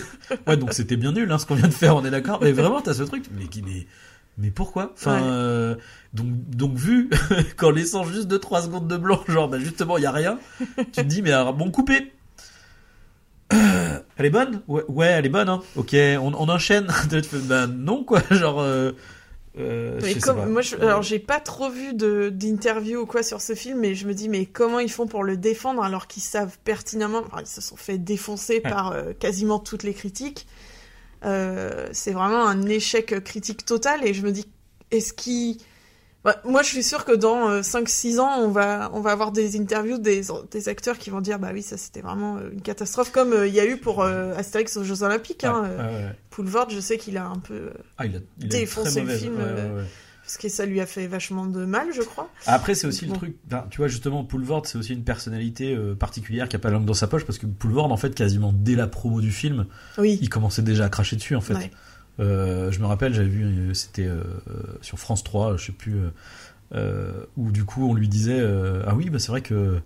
ouais, donc c'était bien nul hein, ce qu'on vient de faire, on est d'accord. Mais vraiment, t'as ce truc. Mais, qui- mais, mais pourquoi? Enfin, Ouais. euh, donc, donc vu qu'en laissant juste 2-3 secondes de blanc, genre, bah justement, il y a rien, tu te dis, mais alors, bon, coupé. Elle est bonne? Ouais, ouais, elle est bonne. Hein. Ok, on, on enchaîne. Bah non, quoi. Genre, euh, euh, Mais je sais comme- pas. moi, je- alors j'ai pas trop vu d'interview ou quoi sur ce film, mais je me dis mais comment ils font pour le défendre alors qu'ils savent pertinemment, enfin, ils se sont fait défoncer Ouais. par euh, quasiment toutes les critiques. C'est vraiment un échec critique total et je me dis est-ce qu'ils Bah, moi, je suis sûre que dans euh, 5-6 ans, on va, on va avoir des interviews des, des acteurs qui vont dire Bah oui, ça c'était vraiment euh, une catastrophe, comme euh, il y a eu pour euh, Astérix aux Jeux Olympiques. Ouais, hein, ouais, euh. Poulvord, je sais qu'il a un peu. Ah, il a, il a une défoncé le film, parce que ça lui a fait vachement de mal, je crois. Après, c'est aussi Bon. le truc. tu vois, justement, Poulvord, c'est aussi une personnalité euh, particulière qui a pas la langue dans sa poche parce que Poulvord, en fait, quasiment dès la promo du film, Oui. il commençait déjà à cracher dessus, en fait. Ouais. Euh, je me rappelle, j'avais vu, euh, c'était euh, sur France 3, je sais plus, euh, où du coup on lui disait Ah oui, bah c'est vrai que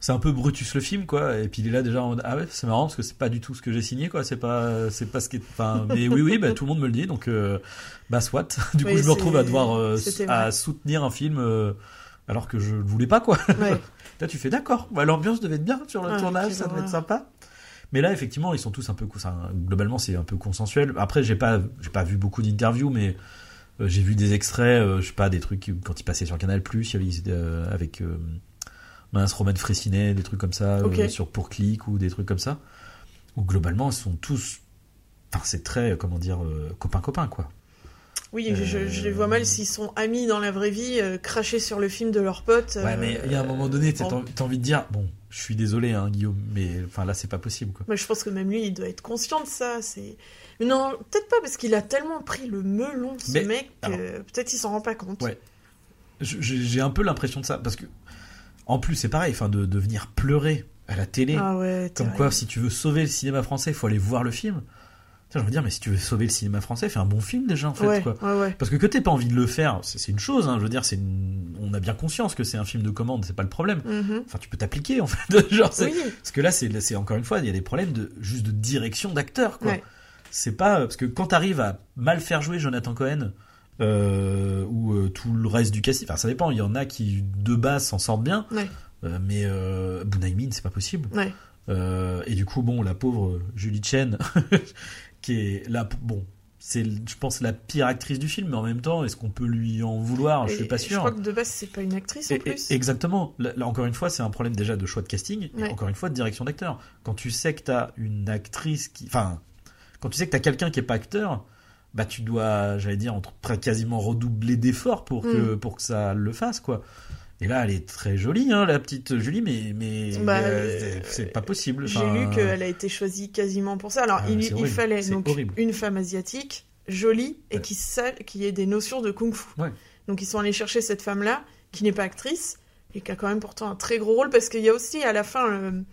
c'est un peu Brutus le film, quoi. Et puis il est là déjà en mode Ah ouais, c'est marrant parce que c'est pas du tout ce que j'ai signé, quoi. C'est pas, c'est pas ce qui est. Enfin, mais oui, oui, bah tout le monde me le dit, donc bah soit. Du coup, Oui, je me retrouve à devoir à soutenir un film alors que je ne voulais pas, quoi. Ouais. Là, tu fais d'accord. Bah, l'ambiance devait être bien sur le Ouais, tournage, ça devait être sympa. Mais là, effectivement, ils sont tous un peu. globalement, c'est un peu consensuel. Après, j'ai pas, j'ai pas vu beaucoup d'interviews, mais euh, j'ai vu des extraits. euh, je sais pas, des trucs quand ils passaient sur Canal Plus, euh, avec euh, mince Romain Fressinet, des trucs comme ça, sur Pour Click ou des trucs comme ça. Où globalement, ils sont tous. Enfin, c'est très, comment dire, copain copain quoi. Oui, je, je les vois mal s'ils sont amis dans la vraie vie, cracher sur le film de leurs potes. Ouais, mais il y a un moment donné, t'as t'as envie de dire, bon, je suis désolé, hein, Guillaume, mais enfin là, c'est pas possible quoi. Moi, je pense que même lui, il doit être conscient de ça. C'est non, peut-être pas parce qu'il a tellement pris le melon, ce Mais, mec, que peut-être il s'en rend pas compte. Ouais. J'ai un peu l'impression de ça parce que, en plus, c'est pareil, enfin, de, de venir pleurer à la télé, Ah ouais. comme quoi, si tu veux sauver le cinéma français, il faut aller voir le film. Je veux dire, mais si tu veux sauver le cinéma français, fais un bon film déjà, en fait, ouais, quoi. ouais, ouais. Parce que que t'aies pas envie de le faire, c'est une chose, hein, je veux dire, c'est une- on a bien conscience que c'est un film de commande, c'est pas le problème. Mhm. Enfin, tu peux t'appliquer, en fait. Genre, c'est- Oui, Parce que là, c'est encore une fois, il y a des problèmes de juste de direction d'acteur. C'est pas parce que quand t'arrives à mal faire jouer Jonathan Cohen, euh, ou euh, tout le reste du casting. Enfin, ça dépend. Il y en a qui de base s'en sortent bien. Euh, mais euh, Bunaimin, c'est pas possible. Ouais. Euh, et du coup, bon, la pauvre Julie Chen, qui est là, bon, c'est, je pense, la pire actrice du film, mais en même temps, est-ce qu'on peut lui en vouloir? Je suis pas Je sûr. crois que de base, c'est pas une actrice en Et- et- plus. exactement. Là, là, encore une fois, c'est un problème déjà de choix de casting, et encore une fois de direction d'acteur. Quand tu sais que t'as une actrice qui, enfin, quand tu sais que t'as quelqu'un qui est pas acteur, bah tu dois, j'allais dire, entre quasiment redoubler d'efforts pour que Mm. pour que ça le fasse, quoi. Et là, elle est très jolie, hein, la petite Julie, mais mais Bah, euh, euh, c'est- pas possible. J'ai Enfin, lu qu'elle a été choisie quasiment pour ça. Alors, Ah, il, fallait donc horrible. une femme asiatique, jolie, et Ouais. qui, sa- qui ait des notions de kung-fu. Ouais. Donc, ils sont allés chercher cette femme-là, qui n'est pas actrice, et qui a quand même pourtant un très gros rôle, parce qu'il y a aussi, à la fin, le,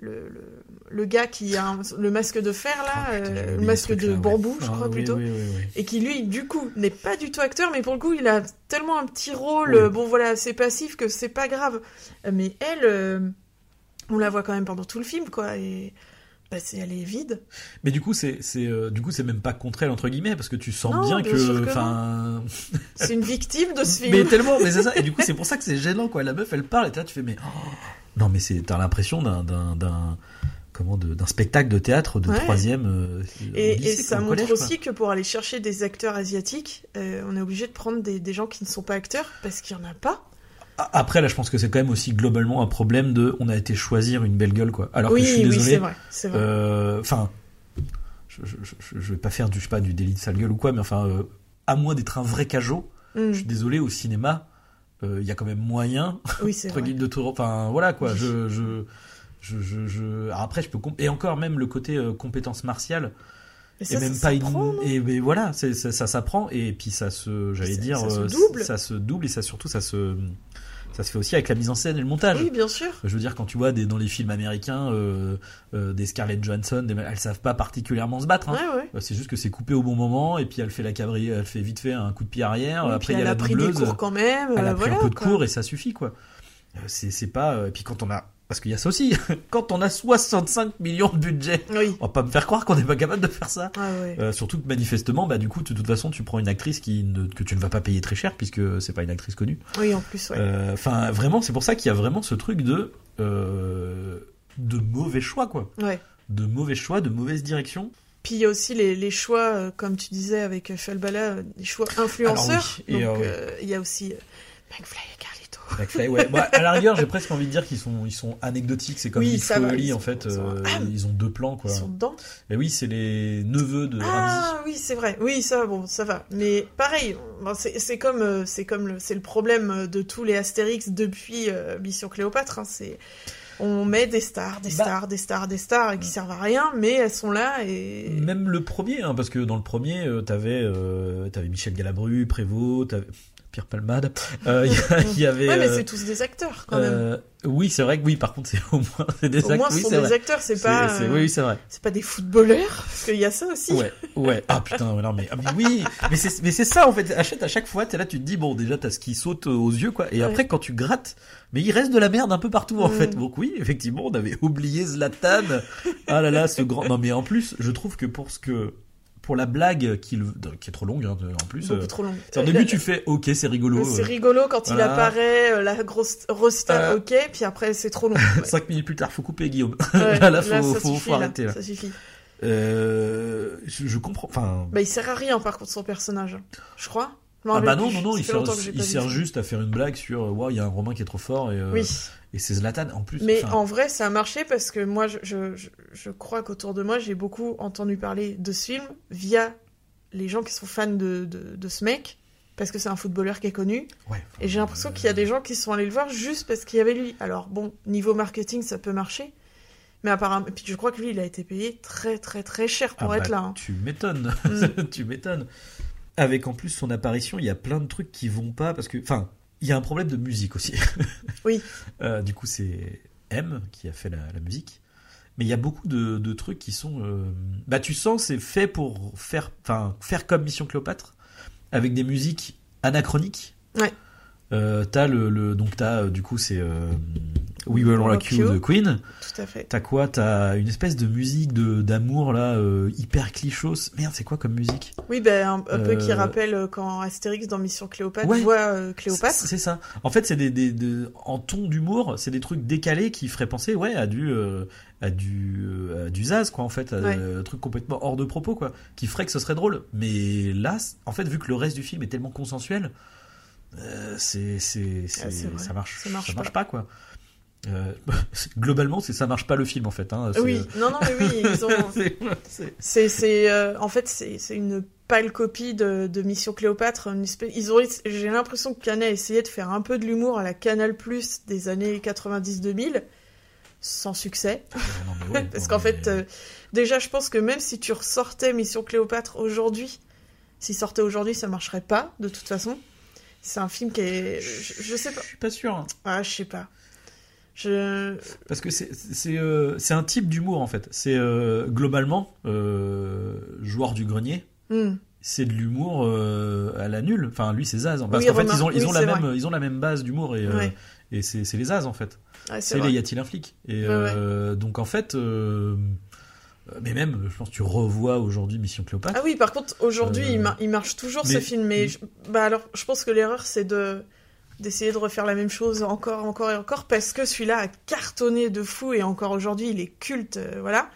le, le- le gars qui a un- le masque de fer, là, Oh, putain, euh, le masque de ouais. bambou, je Ah, crois plutôt. oui, oui, oui. Et qui lui, du coup, n'est pas du tout acteur, mais pour le coup, il a tellement un petit rôle, bon voilà, c'est passif que c'est pas grave. Mais elle, euh, on la voit quand même pendant tout le film, quoi, et bah, c'est, elle est vide. Mais du coup, c'est c'est euh, du coup c'est même pas contre elle entre guillemets parce que tu sens Non, bien que enfin, C'est une victime de ce film. Mais tellement, mais c'est ça. Et du coup, c'est pour ça que c'est gênant, quoi. La meuf, elle parle, et là, tu fais, mais. oh. Non, mais c'est, t'as l'impression d'un, d'un, d'un- comment, d'un spectacle de théâtre de Ouais. troisième. euh, Et, au lycée, et ça montre collège, aussi que pour aller chercher des acteurs asiatiques, euh, on est obligé de prendre des, des gens qui ne sont pas acteurs, parce qu'il y en a pas. Après, là, je pense que c'est quand même aussi globalement un problème de, on a été choisir une belle gueule, quoi. Alors oui, que je suis oui, désolé. c'est vrai. C'est vrai. euh, Enfin, je, je, je, je vais pas faire du, je sais pas, du délit de sale gueule ou quoi, mais enfin, à moins d'être un vrai cajot, Mm. je suis désolé, au cinéma, il y a quand même moyen Oui, entre vrai. guillemets de tout enfin voilà quoi je je je, je, après je peux comp- et encore même le côté euh, compétence martiale et ça, même ça pas une et mais voilà c'est ça, ça s'apprend et puis ça se j'allais dire ça se euh, double. ça se double et ça surtout ça se ça se fait aussi avec la mise en scène et le montage Oui, bien sûr. je veux dire quand tu vois des, dans les films américains euh, euh, des Scarlett Johansson des, elles savent pas particulièrement se battre hein. Ouais, ouais. Euh, c'est juste que c'est coupé au bon moment et puis elle fait la cabri elle fait vite fait un coup de pied arrière Oui, après il y a elle la a pris des doubleuse cours quand même. elle a pris un peu de quoi. cours et ça suffit quoi. C'est pas et puis quand on a parce qu'il y a ça aussi quand on a 65 millions de budget, Oui. on va pas me faire croire qu'on n'est pas capable de faire ça. Ah. Euh, surtout que manifestement bah du coup de toute façon tu prends une actrice qui ne- que tu ne vas pas payer très cher puisque c'est pas une actrice connue. Oui, en plus, ouais. Euh, Enfin vraiment c'est pour ça qu'il y a vraiment ce truc de euh, de mauvais choix quoi. Ouais. De mauvais choix, de mauvaise direction. Puis il y a aussi les, les choix, euh, comme tu disais avec Falbala, des choix influenceurs. Oui, et, Donc euh, oui. il y a aussi euh, McFly et Carlito. McFly, ouais. À la rigueur, j'ai presque envie de dire qu'ils sont, ils sont anecdotiques. C'est comme Oui, ils en fait. euh, Ah, ils ont deux plans, quoi. Ils sont dedans. Mais oui, c'est les neveux de Ramsey. Ah oui, c'est vrai. Oui, ça, bon, ça va. Mais pareil, c'est comme, euh, c'est comme le, c'est le problème euh, de tous les Astérix depuis euh, Mission Cléopâtre. hein, c'est on met des stars, des Bah. stars, des stars, des stars qui servent à rien, mais elles sont là et Même le premier, hein, parce que dans le premier, t'avais, euh, t'avais Michel Galabru, Prévost, t'avais Pierre Palmade. Euh, Il y avait. ouais, mais euh, c'est tous des acteurs quand même. euh, oui, c'est vrai que oui. Par contre, c'est au moins c'est des Au moins, acteurs. ce Oui, sont c'est des vrai. acteurs, c'est pas, euh, Oui, c'est vrai. c'est pas des footballeurs, parce qu'il y a ça aussi. Ouais, ouais. Ah putain, non mais, ah, mais oui, mais c'est mais c'est ça en fait. Achète à chaque fois, t'es là, tu te dis bon déjà t'as ce qui saute aux yeux quoi, et Ouais. après quand tu grattes, mais il reste de la merde un peu partout en Mm. fait. Donc oui, effectivement, on avait oublié Zlatan. ah là là, ce grand. Non mais en plus, je trouve que pour ce que pour la blague qui, est trop longue hein, en plus. Euh, trop au Euh, début tu fais ok c'est rigolo. C'est euh, rigolo quand il apparaît, euh, la grosse rosta, ok, puis après c'est trop long. Ouais. Cinq minutes plus tard, faut couper Guillaume. Ouais, là, là, faut, ça faut, suffit, faut là, arrêter là. Ça suffit. Euh, je, je comprends. Enfin, Bah, il sert à rien par contre son personnage, je crois. M'en Ah bah non, non, non, il sert, il juste à faire une blague sur Waouh, il y a un Romain qui est trop fort et, euh, Oui, et c'est Zlatan en plus. mais enfin, en vrai ça a marché parce que moi je, je, je, je crois qu'autour de moi j'ai beaucoup entendu parler de ce film via les gens qui sont fans de, de, de ce mec parce que c'est un footballeur qui est connu ouais, et j'ai l'impression qu'il y a des gens qui sont allés le voir juste parce qu'il y avait lui. Alors bon, niveau marketing ça peut marcher, mais apparemment, et puis je crois que lui il a été payé très très très cher pour Ah être bah, là. hein. Tu m'étonnes, Mm. tu m'étonnes. Avec en plus son apparition, il y a plein de trucs qui vont pas parce que, enfin, il y a un problème de musique aussi. Oui. Euh, du coup, c'est M qui a fait la, la musique. Mais il y a beaucoup de, de trucs qui sont. euh, Bah, tu sens, c'est fait pour faire, enfin, faire comme Mission Cléopâtre, avec des musiques anachroniques. Ouais. Euh, t'as le, le- donc t'as euh, du coup c'est euh, We Will Rock You de Queen. Tout à fait. T'as quoi? T'as une espèce de musique de d'amour là, euh, hyper clichos. Merde, c'est quoi comme musique? Oui, ben un, un peu qui Euh, rappelle euh, quand Astérix dans Mission Cléopâtre Ouais. voit Cléopâtre. C'est ça. En fait, c'est des, des, des- en ton d'humour, c'est des trucs décalés qui feraient penser, ouais, à du, euh, à du, à du Zaz, quoi, en fait, à Ouais. un truc complètement hors de propos, quoi, qui ferait que ce serait drôle. Mais là, en fait, vu que le reste du film est tellement consensuel, euh, c'est, c'est, c'est- Ah, c'est vrai. ça marche, Ça marche pas. quoi. Euh, globalement, c'est ça marche pas le film, en fait. Hein, Oui, non, non, mais oui, ils ont. c'est- c'est- euh, en fait, c'est, une pâle copie de, de Mission Cléopâtre. Une espèce, ils ont, j'ai l'impression que Canet a essayé de faire un peu de l'humour à la Canal Plus des années 90-2000, sans succès. non, ouais, Parce qu'en mais- fait, euh, déjà, je pense que même si tu ressortais Mission Cléopâtre aujourd'hui, s'il sortait aujourd'hui, ça marcherait pas, de toute façon. C'est un film qui est. Je, je sais pas. je suis pas sûr. hein. Ah, je sais pas. Je. Parce que c'est c'est euh, c'est un type d'humour en fait. C'est euh, globalement euh, joueur du grenier. Hmm. C'est de l'humour euh, à la nulle. Enfin lui c'est Zaz. Parce Oui, qu'en fait ils ont ils oui, ont la même vrai. ils ont la même base d'humour et euh, Ouais. et c'est c'est les Zaz en fait. Ouais, c'est les y a-t-il un flic? Et Ouais, euh, donc en fait euh, mais même je pense que tu revois aujourd'hui Mission Cléopâtre. Ah oui, par contre, aujourd'hui, Euh, il, mar- il marche toujours ce film. Mais je- bah alors, je pense que l'erreur, c'est de d'essayer de refaire la même chose encore, encore et encore, parce que celui-là a cartonné de fou et encore aujourd'hui, il est culte, euh, voilà.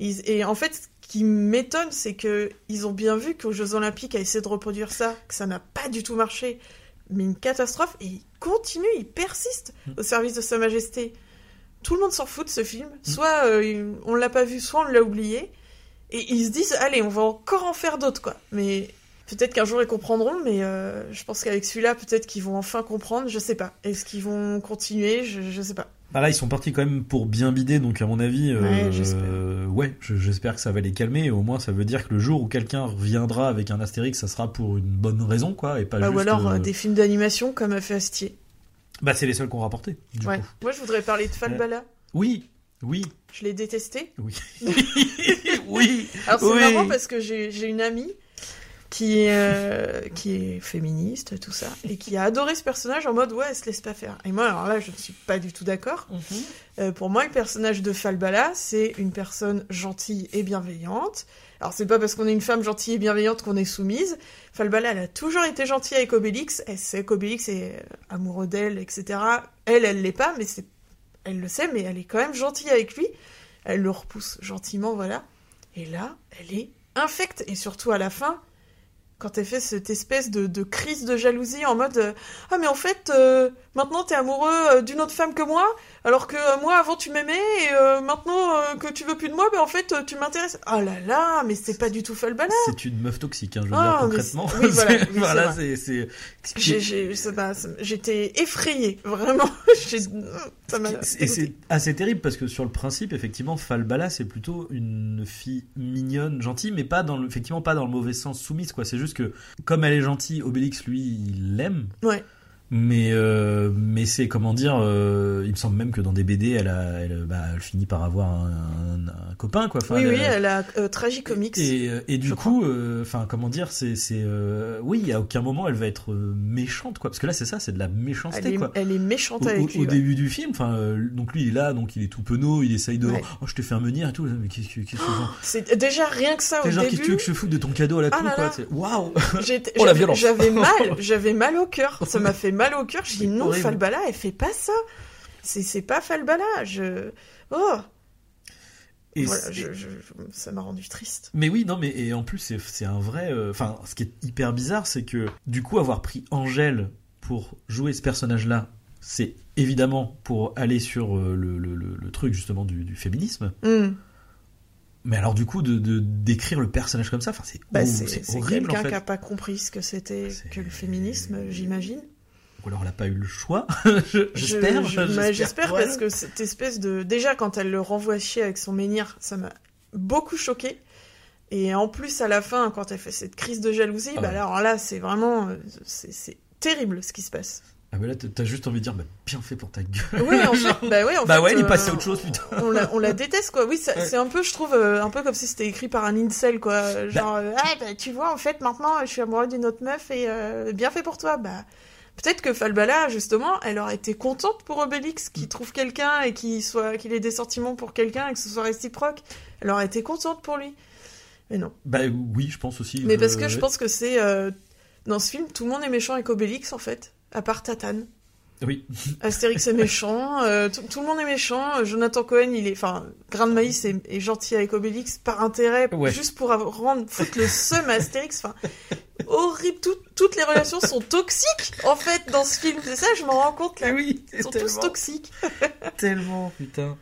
Et en fait, ce qui m'étonne, c'est que ils ont bien vu qu'aux Jeux Olympiques, à essayer de reproduire ça, que ça n'a pas du tout marché, mais une catastrophe, et ils continuent, ils persistent Mm. au service de Sa Majesté. Tout le monde s'en fout de ce film. Soit euh, on l'a pas vu, soit on l'a oublié. Et ils se disent, allez, on va encore en faire d'autres, quoi. Mais peut-être qu'un jour ils comprendront, mais euh, je pense qu'avec celui-là, peut-être qu'ils vont enfin comprendre, je sais pas. Est-ce qu'ils vont continuer je, je sais pas. Bah là, ils sont partis quand même pour bien bider, donc à mon avis, euh, Ouais, j'espère. euh, ouais, je- j'espère que ça va les calmer. Au moins, ça veut dire que le jour où quelqu'un reviendra avec un Astérix, ça sera pour une bonne raison, quoi, et pas Bah, juste. ou alors euh, euh, des films d'animation comme a fait Astier. Bah, c'est les seuls qu'on rapporté. Du Ouais. coup. Moi, je voudrais parler de Falbala. Oui, oui, Je l'ai détesté. oui, oui. Alors c'est Oui. marrant parce que j'ai j'ai une amie qui est, euh, qui est féministe, tout ça, et qui a adoré ce personnage en mode ouais, elle se laisse pas faire. Et moi, alors là, je ne suis pas du tout d'accord. Euh, pour moi, le personnage de Falbala, c'est une personne gentille et bienveillante. Alors c'est pas parce qu'on est une femme gentille et bienveillante qu'on est soumise. Falbala, elle a toujours été gentille avec Obélix. Elle sait qu'Obélix est euh, amoureux d'elle, etc. Elle, elle l'est pas, mais c'est, elle le sait, mais elle est quand même gentille avec lui. Elle le repousse gentiment, voilà. Et là, elle est infecte. Et surtout à la fin, quand elle fait cette espèce de, crise de jalousie en mode euh, Ah, mais en fait, euh, maintenant t'es amoureux euh, d'une autre femme que moi, alors que euh, moi avant tu m'aimais, et euh, maintenant euh, que tu veux plus de moi, ben en fait tu m'intéresses. Ah là là, mais c'est pas du tout Falbala. C'est une meuf toxique, hein, je veux Ah, dire concrètement. oui, voilà, C'est- oui, voilà, J'étais effrayée, vraiment. J'ai- ça m'a Et c'est assez terrible parce que sur le principe, effectivement, Falbala c'est plutôt une fille mignonne, gentille, mais pas dans le, effectivement pas dans le mauvais sens soumise quoi. C'est juste que comme elle est gentille, Obélix lui il l'aime. Ouais. Mais euh, mais c'est comment dire, euh, il me semble même que dans des BD, elle a, elle, bah, elle finit par avoir un, un- un copain quoi. Enfin, Oui, elle- oui, elle a euh, Tragicomics. Et, euh, et du coup, euh, enfin, comment dire, c'est, c'est, euh, oui, à aucun moment elle va être méchante, quoi. Parce que là, c'est ça, c'est de la méchanceté, Elle est, quoi. elle est méchante Au, avec au- lui. au ouais. début du film, enfin, euh, donc lui il est là, donc il est tout penaud, il essaye de, Ouais. oh, je t'ai fait un menhir et tout, mais qu'est-ce que, qu'est-ce que, genre, C'est déjà rien que ça au genre, qu'est-ce que tu veux début. que je te foute de ton cadeau à la Ah con, quoi. c'est- Waouh! Oh, la violence. J'avais mal, j'avais mal au cœur. Ça m'a fait mal au cœur. J'ai dit non, horrible. Falbala, elle fait pas ça. C'est c'est pas Falbala. Je oh Et voilà, c'est- je, je- ça m'a rendu triste. Mais oui, non, mais et en plus, c'est, c'est un vrai. euh, Enfin, ce qui est hyper bizarre, c'est que du coup, avoir pris Angèle pour jouer ce personnage-là, c'est évidemment pour aller sur euh, le, le- le- le truc justement du, du féminisme. Hmm. Mais alors, du coup, de, de- d'écrire le personnage comme ça, c'est, Bah, c'est c'est c'est horrible en quelqu'un fait. qui a pas compris ce que c'était C'est- que le féminisme, j'imagine. Ou alors, elle a pas eu le choix. Je- j'espère. Je- je- bah, J'espère parce que cette espèce de déjà quand elle le renvoie chier avec son menhir, ça m'a beaucoup choqué. Et en plus à la fin, quand elle fait cette crise de jalousie, Ah bah ouais. alors là c'est vraiment euh, c'est terrible ce qui se passe. Ah, mais là, t'as juste envie de dire, bah, bien fait pour ta gueule. Oui, en fait, bah en bah fait, ouais, il est euh, passé à autre chose, putain. On la, on la déteste quoi. Oui, Ouais. c'est un peu, je trouve, euh, un peu comme si c'était écrit par un incel quoi. Genre, euh, ah bah tu vois, en fait maintenant je suis amoureux d'une autre meuf et euh, bien fait pour toi. Bah Peut-être que Falbala, justement, elle aurait été contente pour Obélix, qu'il trouve quelqu'un et qu'il soit, qu'il ait des sentiments pour quelqu'un et que ce soit réciproque. Elle aurait été contente pour lui. Mais non. Bah oui, je pense aussi. Mais euh, parce que je pense que c'est euh, dans ce film, tout le monde est méchant avec Obélix en fait, à part Tatane. Oui. Astérix est méchant, euh, tout, le monde est méchant. Jonathan Cohen, il est, enfin, Grain de maïs est, est gentil avec Obélix par intérêt, Ouais. juste pour avoir- rendre foutre le seum à Astérix. Enfin, horrible. Tout- toutes les relations sont toxiques en fait dans ce film. C'est ça, je m'en rends compte là. oui, Ils sont tous toxiques. tellement, putain.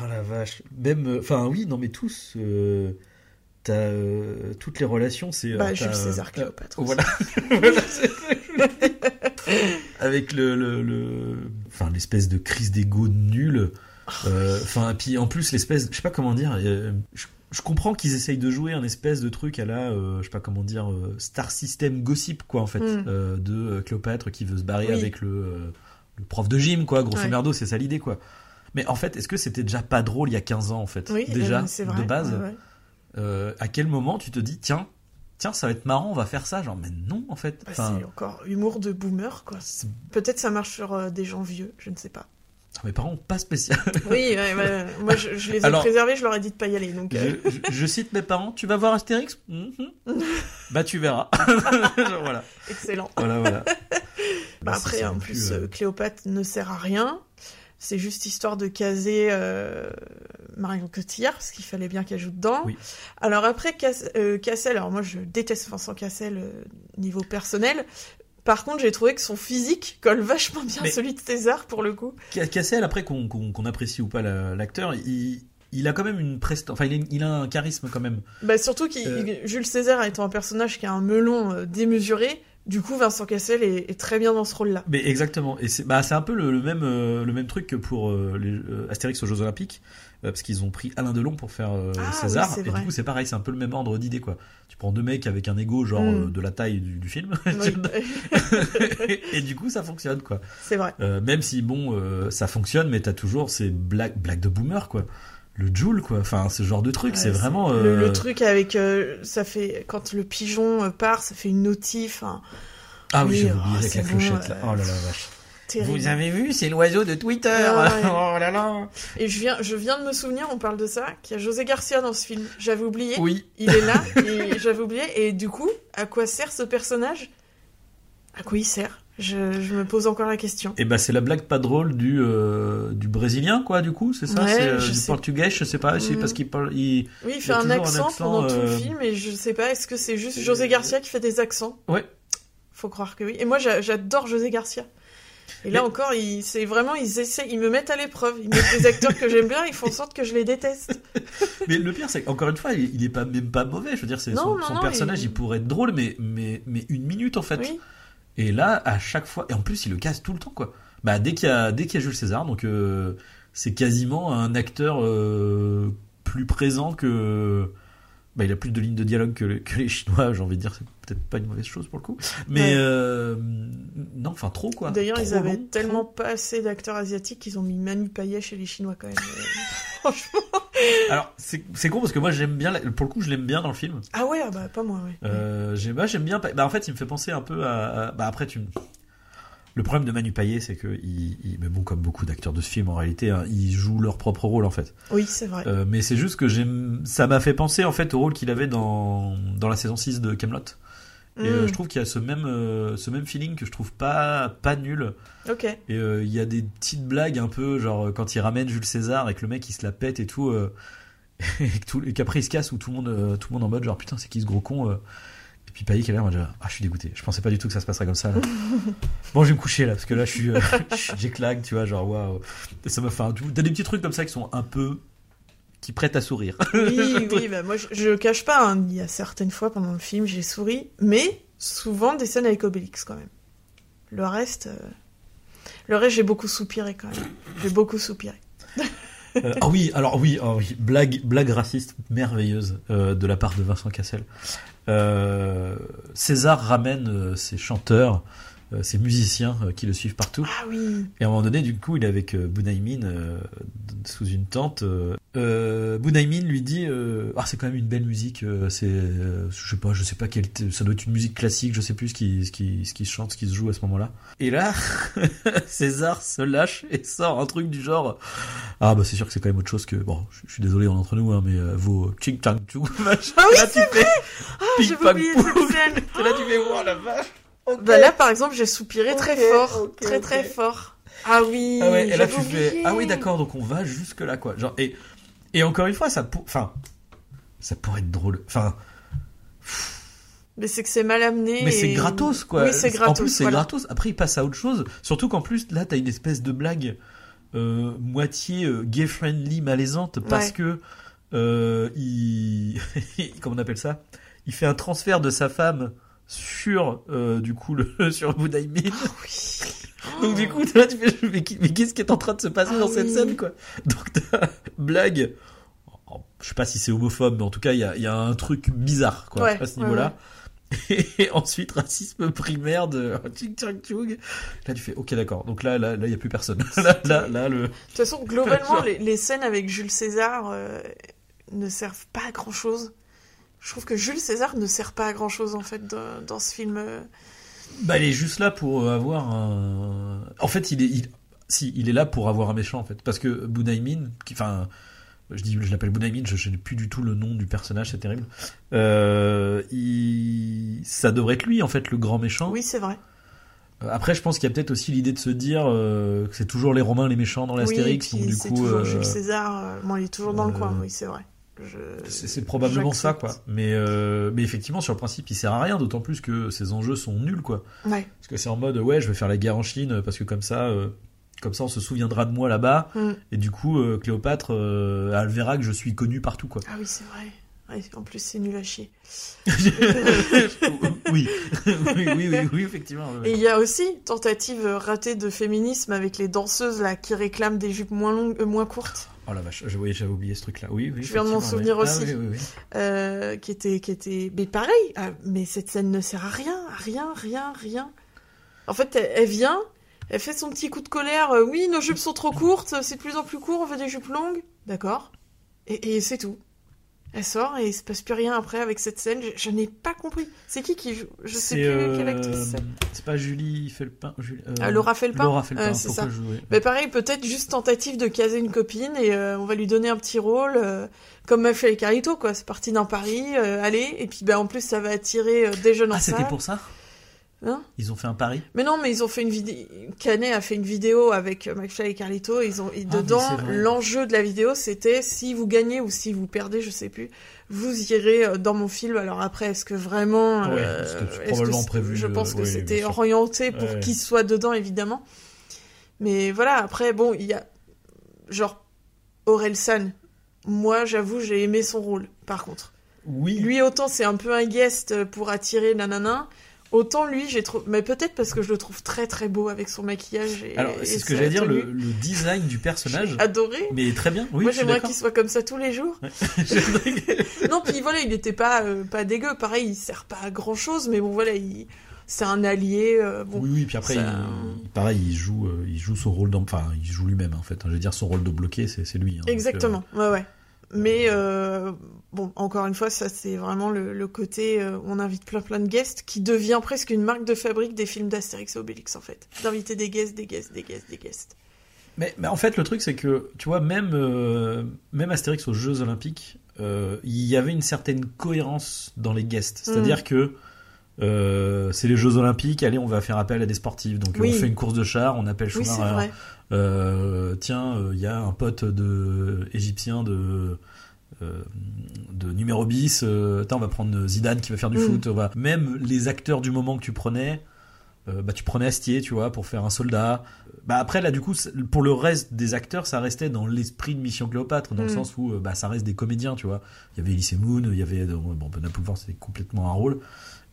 Oh la vache. Même, euh, enfin oui, non mais tous. euh, T'as euh, toutes les relations, c'est. Bah, Jules César Cléopâtre. Voilà. Voilà, Avec le, le, le- enfin l'espèce de crise d'ego nulle. Euh, Enfin, puis en plus l'espèce, je sais pas comment dire. euh, je, je comprends qu'ils essayent de jouer un espèce de truc à la, euh, je sais pas comment dire, euh, Star System gossip quoi en fait, Mm. euh, de Cléopâtre qui veut se barrer Oui. avec le, le prof de gym quoi. Grosso Ouais. merdo, c'est ça l'idée quoi. Mais en fait, est-ce que c'était déjà pas drôle il y a 15 ans en fait Oui, déjà vrai. de base ouais, ouais. à quel moment tu te dis tiens tiens ça va être marrant on va faire ça genre mais non en fait Bah, Enfin, c'est encore humour de boomer quoi. Peut-être ça marche sur euh, des gens vieux, je ne sais pas. mes parents pas spécial Oui, ouais, moi je, je les ai Alors- préservés, je leur ai dit de pas y aller. Donc, euh, je, je- je cite mes parents tu vas voir Astérix? Mhm. bah tu verras Genre, voilà excellent. voilà voilà Bah, après, en plus, euh, euh, Cléopâtre ne sert à rien. C'est juste histoire de caser euh, Marion Cotillard, parce qu'il fallait bien qu'elle joue dedans. Oui. Alors après, Cass- euh, Cassel, alors moi je déteste Vincent Cassel euh, niveau personnel. Par contre, j'ai trouvé que son physique colle vachement bien à celui de César pour le coup. Ca- Cassel après qu'on apprécie ou pas la- l'acteur il, il a quand même une prestance enfin il a, il a un charisme quand même Bah, surtout que Euh. Jules César étant un personnage qui a un melon démesuré, du coup Vincent Cassel est, est très bien dans ce rôle-là. Mais exactement. Et c'est bah, c'est un peu le, le même, euh, le même truc que pour euh, les, euh, Astérix aux Jeux Olympiques, parce qu'ils ont pris Alain Delon pour faire Ah, César. oui, et vrai. du coup, c'est pareil, c'est un peu le même ordre d'idée, quoi. Tu prends deux mecs avec un ego, genre Mm. euh, de la taille du, du film, Oui, et du coup, ça fonctionne, quoi. c'est vrai. Même si, bon, ça fonctionne, mais t'as toujours ces blagues, blagues de boomer, quoi. Le Joule, quoi. Enfin, ce genre de truc, Ouais, c'est vraiment. Le, euh, le truc avec euh, ça fait quand le pigeon euh, part, ça fait une notif. hein, Ah oui, Oui, j'ai oh, oublié avec la bon, clochette, là. Oh là là, vache. terrible. avez vu, c'est l'oiseau de Twitter. Ah ouais. oh là là. Et je viens, je viens de me souvenir, on parle de ça, qu'il y a José Garcia dans ce film. J'avais oublié. Oui. Il est là et j'avais oublié. Et du coup, à quoi sert ce personnage? À quoi il sert? Je, je me pose encore la question. Et bah c'est la blague pas drôle du euh, du brésilien quoi du coup c'est ça? Ouais, c'est euh, je du sais. portugais je sais pas c'est parce qu'il parle il Oui, il fait un accent, pendant tout le euh, film et je sais pas, est-ce que c'est juste José Garcia qui fait des accents? ouais Faut croire que oui. Et moi, j'a- j'adore José Garcia. Et là Mais- encore, ils, c'est vraiment, ils essaient, ils me mettent à l'épreuve. Ils mettent des acteurs que j'aime bien, ils font en sorte que je les déteste. mais le pire c'est qu'encore une fois il, il est pas même pas mauvais je veux dire c'est son, non, son non, personnage il- il... pourrait être drôle mais mais mais une minute en fait Oui. Et là à chaque fois et en plus il le casse tout le temps quoi bah dès qu'il y a dès qu'il y a Jules César donc euh, c'est quasiment un acteur euh, plus présent que bah, il a plus de lignes de dialogue que, le- que les Chinois, j'ai envie de dire, c'est peut-être pas une mauvaise chose pour le coup. Mais Ouais. euh, non, enfin trop quoi. D'ailleurs, ils avaient long, tellement trop. pas assez d'acteurs asiatiques qu'ils ont mis Manu Payet chez les Chinois quand même. Franchement. Alors c'est con parce que moi j'aime bien, pour le coup je l'aime bien dans le film. Ah ouais, ah bah pas moi, ouais. Euh, j'aime bah, j'aime bien. Bah en fait il me fait penser un peu à, à- bah après tu. me- Le problème de Manu Payet c'est que il, il- mais bon comme beaucoup d'acteurs de ce film en réalité hein, ils jouent leur propre rôle en fait. Oui, c'est vrai. Euh, mais c'est juste que ça m'a fait penser en fait au rôle qu'il avait dans dans la saison 6 de Camelot. Et euh, Mm, je trouve qu'il y a ce même euh, ce même feeling que je trouve pas pas nul. Ok. Et euh, il y a des petites blagues un peu, genre quand il ramène Jules César et que le mec il se la pète et tout, et qu'après il se casse où tout le monde, tout le monde en mode genre putain c'est qui ce gros con. Et puis Payet qui est là, moi déjà, ah je suis dégoûté, je pensais pas du tout que ça se passerait comme ça. Là. bon je vais me coucher là parce que là je suis, tu vois, genre waouh, ça m'a fait un tout. T'as des petits trucs comme ça qui sont un peu qui prêtent à sourire. Oui, oui, bah moi je, je le cache pas, hein. il y a certaines fois pendant le film j'ai souri, mais souvent des scènes avec Obélix quand même. Le reste, euh, le reste j'ai beaucoup soupiré quand même. J'ai beaucoup soupiré. Euh, ah oui, alors oui, ah oui, blague, blague raciste merveilleuse euh, de la part de Vincent Cassel. Euh, César ramène ses chanteurs, ses musiciens qui le suivent partout. Ah oui. Et à un moment donné, du coup, il est avec Bunaimin euh, sous une tente. Euh, Bunaimin lui dit euh, ah c'est quand même une belle musique euh, c'est euh, je sais pas je sais pas quelle ça doit être une musique classique je sais plus ce qui ce qui ce qui se chante ce qui se joue à ce moment-là et là César se lâche et sort un truc du genre ah bah c'est sûr que c'est quand même autre chose que bon je, je suis désolé on est entre nous hein, mais vos ching chang chou machin Ah oui, là tu fais Ah, ping pong. Et là tu fais voir la vache Bah là, par exemple, j'ai soupiré très fort. très, très fort. Ah oui, Ah ouais, et là tu fais ah oui d'accord donc on va jusque là quoi. Genre et et encore une fois ça pour enfin ça pourrait être drôle. Enfin Mais c'est que c'est mal amené. mais c'est gratos quoi. Oui, c'est gratos. En plus c'est voilà. gratos. Après il passe à autre chose. Surtout qu'en plus là t'as une espèce de blague euh, moitié euh, gay friendly malaisante parce Ouais. que euh, il comment on appelle ça? Il fait un transfert de sa femme sur du coup le sur Budaimin. Ah oui. Donc du coup, là, tu fais, mais, qu'est-ce qui est en train de se passer Ah dans cette scène, quoi? Donc t'as blague. oh, Je sais pas si c'est homophobe, mais en tout cas, il y a, il y a un truc bizarre, quoi, Ouais, à ce ouais, niveau-là. Et ensuite, racisme primaire de Ching Chang Chung. Là, tu fais, ok, d'accord. Donc là, là, là, il y a plus personne. Là, là, là, le. De toute façon, globalement, les, les scènes avec Jules César euh, ne servent pas à grand chose. Je trouve que Jules César ne sert pas à grand chose en fait dans, dans ce film. euh. Bah, il est juste là pour avoir un. En fait, il est, il... si, il est là pour avoir un méchant, en fait, parce que Bunaimin, qui, enfin, je dis, je l'appelle Bunaimin, je, je n'ai plus du tout le nom du personnage, c'est terrible. Euh, il... ça devrait être lui, en fait, le grand méchant. Oui, c'est vrai. Euh, Après, je pense qu'il y a peut-être aussi l'idée de se dire euh, que c'est toujours les Romains les méchants dans Oui, l'Astérix, puis donc du c'est coup, toujours euh, Jules César. bon, il est toujours dans le coin. Oui, c'est vrai. Je... c'est probablement ça, quoi. Mais, euh, mais effectivement, sur le principe, il sert à rien, d'autant plus que ces enjeux sont nuls, quoi. Ouais. Parce que c'est en mode, ouais, je vais faire la guerre en Chine, parce que comme ça, euh, comme ça, on se souviendra de moi là-bas. Mm. Et du coup, euh, Cléopâtre, euh, elle verra que je suis connu partout, quoi. Ah oui, c'est vrai. Ouais, en plus, c'est nul à chier. oui. oui, oui, oui, oui, effectivement. Et il y a aussi tentative ratée de féminisme avec les danseuses là qui réclament des jupes moins longues, euh, moins courtes, Oh la vache, j'avais oublié ce truc-là. Oui, oui. Je viens de m'en souvenir aussi. Ah, oui, oui, oui. euh, qui était, qui était, mais pareil. ah, mais cette scène ne sert à rien, à rien, rien, rien. En fait, elle, elle vient, elle fait son petit coup de colère. euh, oui, nos jupes sont trop courtes, c'est de plus en plus court, on veut des jupes longues. D'accord. Et, et c'est tout. Elle sort et il se passe plus rien après avec cette scène. Je, je n'ai pas compris. C'est qui qui joue? Je sais plus euh, quelle actrice c'est. C'est pas Julie Felpin. Julie, euh, Ah, Laura Felpin? Laura Felpin, c'est ça. jouais Mais pareil, peut-être juste tentative de caser une copine et euh, on va lui donner un petit rôle, euh, comme m'a fait Carito, quoi. C'est parti d'un pari, euh, allez, et puis bah, en plus ça va attirer euh, des jeunes Ah, c'était pour ça? Hein Ils ont fait un pari? Mais non, mais ils ont fait une vidéo. Canet a fait une vidéo avec euh, McFly et Carlito. Ils ont, et Ah dedans, l'enjeu de la vidéo, c'était si vous gagnez ou si vous perdez, je sais plus, vous irez euh, dans mon film. Alors après, est-ce que vraiment, Ouais, euh, que probablement c'est- prévu, Je pense que oui, c'était orienté pour Ouais. qu'il soit dedans, évidemment. Mais voilà, après, bon, il y a genre Aurel San. Moi, j'avoue, j'ai aimé son rôle. Par contre, Oui. lui autant c'est un peu un guest pour attirer nanana. Autant lui, j'ai trouvé, mais peut-être parce que je le trouve très très beau avec son maquillage. Et, Alors, c'est ce que j'allais dire, le, le design du personnage. Adoré. Mais très bien, oui, Moi, j'aimerais qu'il soit comme ça tous les jours. non, puis voilà, il était pas euh, pas dégueu. Pareil, il sert pas à grand chose, mais bon, voilà, il... c'est un allié. euh, bon, Oui, oui, puis après, ça- il, pareil, il joue, euh, il joue son rôle, enfin, il joue lui-même, en fait. hein. Je veux dire, son rôle de bloqué, c'est lui. hein. Donc, Exactement, ouais, ouais. Mais euh, bon, encore une fois, ça c'est vraiment le, le côté euh, on invite plein plein de guests qui devient presque une marque de fabrique des films d'Astérix et Obélix en fait. D'inviter des guests, des guests, des guests, des guests. Mais, mais en fait, le truc, c'est que, tu vois, même, euh, même Astérix aux Jeux Olympiques, euh, il y avait une certaine cohérence dans les guests. C'est-à-dire que euh, c'est les Jeux Olympiques, allez, on va faire appel à des sportifs. Donc, Oui. on fait une course de char, on appelle Oui, Schumacher. Euh, tiens, il y a un pote de égyptien de euh, de numéro bis. euh, attends, on va prendre Zidane qui va faire du Mm. foot. On va... Même les acteurs du moment que tu prenais, euh, bah, tu prenais Astier, tu vois, pour faire un soldat. Bah, après, là, du coup, pour le reste des acteurs, ça restait dans l'esprit de Mission Cléopâtre, dans le Mm. sens où euh, bah, ça reste des comédiens, tu vois. Il y avait Elise Moon, il y avait. euh, Bon, Ben c'était complètement un rôle.